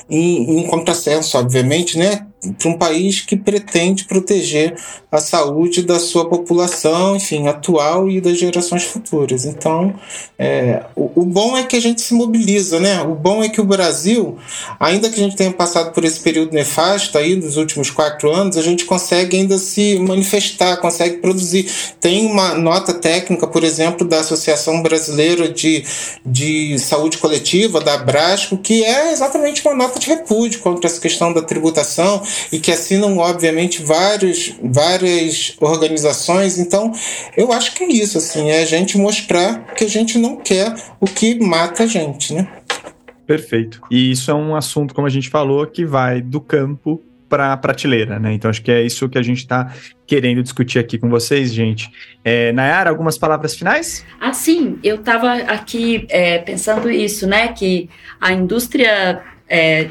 Speaker 5: em, em contrassenso, obviamente, né? Para um país que pretende proteger a saúde da sua população, enfim, atual e das gerações futuras. Então, é, o, o, bom é que a gente se mobiliza, né? O bom é que o Brasil, ainda que a gente tenha passado por esse período nefasto aí nos últimos quatro anos, a gente consegue ainda se manifestar, consegue produzir. Tem uma nota técnica, por exemplo, da Associação Brasileira de, de Saúde Coletiva, da Abrasco, que é exatamente uma nota de repúdio contra essa questão da tributação e que assinam, obviamente, vários, várias organizações. Então, eu acho que é isso, assim, é a gente mostrar que a gente não quer o que mata a gente, né?
Speaker 2: Perfeito. E isso é um assunto, como a gente falou, que vai do campo para a prateleira, né? Então acho que é isso que a gente está querendo discutir aqui com vocês, gente. É, Nayara, algumas palavras finais?
Speaker 4: Ah, sim. Eu estava aqui é, pensando isso, né? Que a indústria é,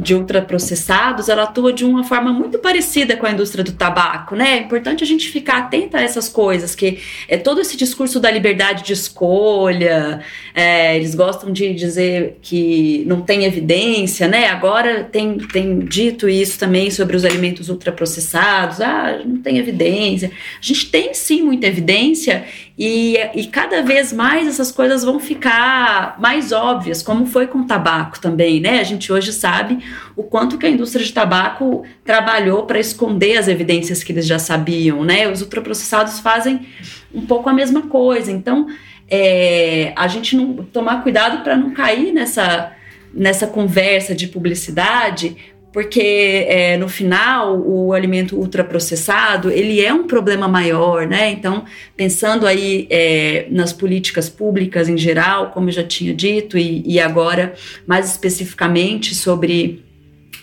Speaker 4: de ultraprocessados, ela atua de uma forma muito parecida com a indústria do tabaco, né? É importante a gente ficar atenta a essas coisas, que é todo esse discurso da liberdade de escolha, é, eles gostam de dizer que não tem evidência, né? Agora tem, tem dito isso também sobre os alimentos ultraprocessados, ah, não tem evidência. A gente tem sim muita evidência e, e cada vez mais essas coisas vão ficar mais óbvias, como foi com o tabaco também, né? A gente hoje sabe o quanto que a indústria de tabaco trabalhou para esconder as evidências que eles já sabiam, né? Os ultraprocessados fazem um pouco a mesma coisa. Então, é, a gente não tomar cuidado para não cair nessa nessa conversa de publicidade, porque é, no final o alimento ultraprocessado ele é um problema maior, né? Então pensando aí é, nas políticas públicas em geral, como eu já tinha dito e, e agora mais especificamente sobre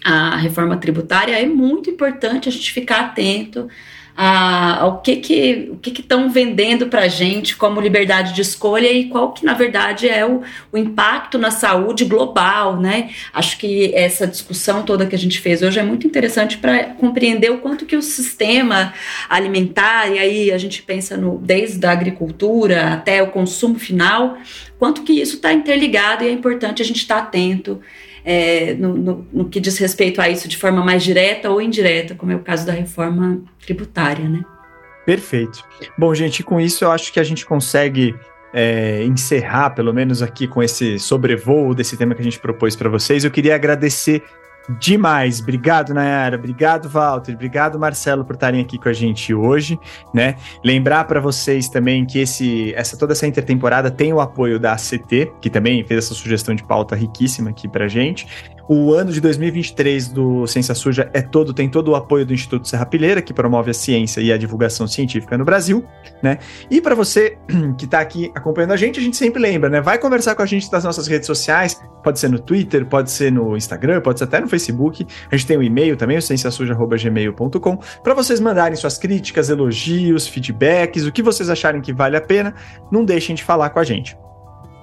Speaker 4: a reforma tributária, é muito importante a gente ficar atento a, ao que que o que estão vendendo para a gente como liberdade de escolha e qual que na verdade é o, o impacto na saúde global, né? Acho que essa discussão toda que a gente fez hoje é muito interessante para compreender o quanto que o sistema alimentar e aí a gente pensa no desde a agricultura até o consumo final, quanto que isso está interligado e é importante a gente estar tá atento é, no, no, no, que diz respeito a isso de forma mais direta ou indireta, como é o caso da reforma tributária, né?
Speaker 2: Perfeito. Bom, gente, com isso eu acho que a gente consegue é, encerrar, pelo menos aqui com esse sobrevoo desse tema que a gente propôs para vocês. Eu queria agradecer demais. Obrigado, Nayara. Obrigado, Walter. Obrigado, Marcelo, por estarem aqui com a gente hoje, né? Lembrar para vocês também que esse, essa toda essa intertemporada tem o apoio da ACT, que também fez essa sugestão de pauta riquíssima aqui pra gente. O ano de 2023 do Ciência Suja é todo, tem todo o apoio do Instituto Serra Pilheira, que promove a ciência e a divulgação científica no Brasil, né? E para você que está aqui acompanhando a gente, a gente sempre lembra, né? Vai conversar com a gente nas nossas redes sociais, pode ser no Twitter, pode ser no Instagram, pode ser até no Facebook. A gente tem o um e-mail também, o cienciasuja@gmail.com, para vocês mandarem suas críticas, elogios, feedbacks, o que vocês acharem que vale a pena, não deixem de falar com a gente.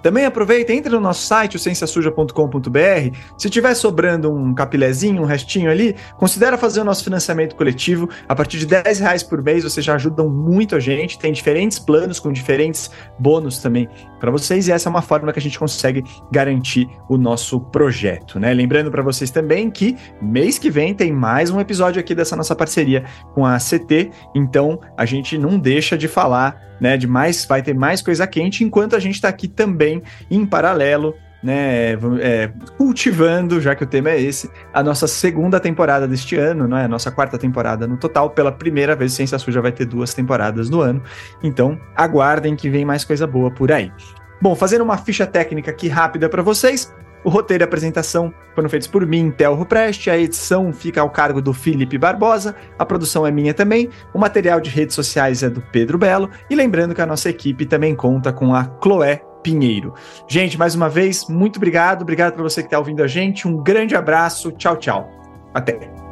Speaker 2: Também aproveita, entre no nosso site, cienciasuja.com.br. Se tiver sobrando um capilézinho, um restinho ali, considera fazer o nosso financiamento coletivo. A partir de 10 reais por mês, vocês já ajudam muito a gente. Tem diferentes planos com diferentes bônus também para vocês, e essa é uma forma que a gente consegue garantir o nosso projeto, né? Lembrando para vocês também que mês que vem tem mais um episódio aqui dessa nossa parceria com a CT, então a gente não deixa de falar né, de mais, vai ter mais coisa quente, enquanto a gente está aqui também em paralelo, né, é, cultivando, já que o tema é esse, a nossa segunda temporada deste ano, não é? A nossa quarta temporada no total. Pela primeira vez, Ciência Suja vai ter duas temporadas no ano. Então, aguardem que vem mais coisa boa por aí. Bom, fazendo uma ficha técnica aqui rápida para vocês. O roteiro e a apresentação foram feitos por mim, Telro Preste, a edição fica ao cargo do Felipe Barbosa, a produção é minha também, o material de redes sociais é do Pedro Belo, e lembrando que a nossa equipe também conta com a Chloé Pinheiro. Gente, mais uma vez, muito obrigado, obrigado para você que está ouvindo a gente, um grande abraço, tchau, tchau. Até.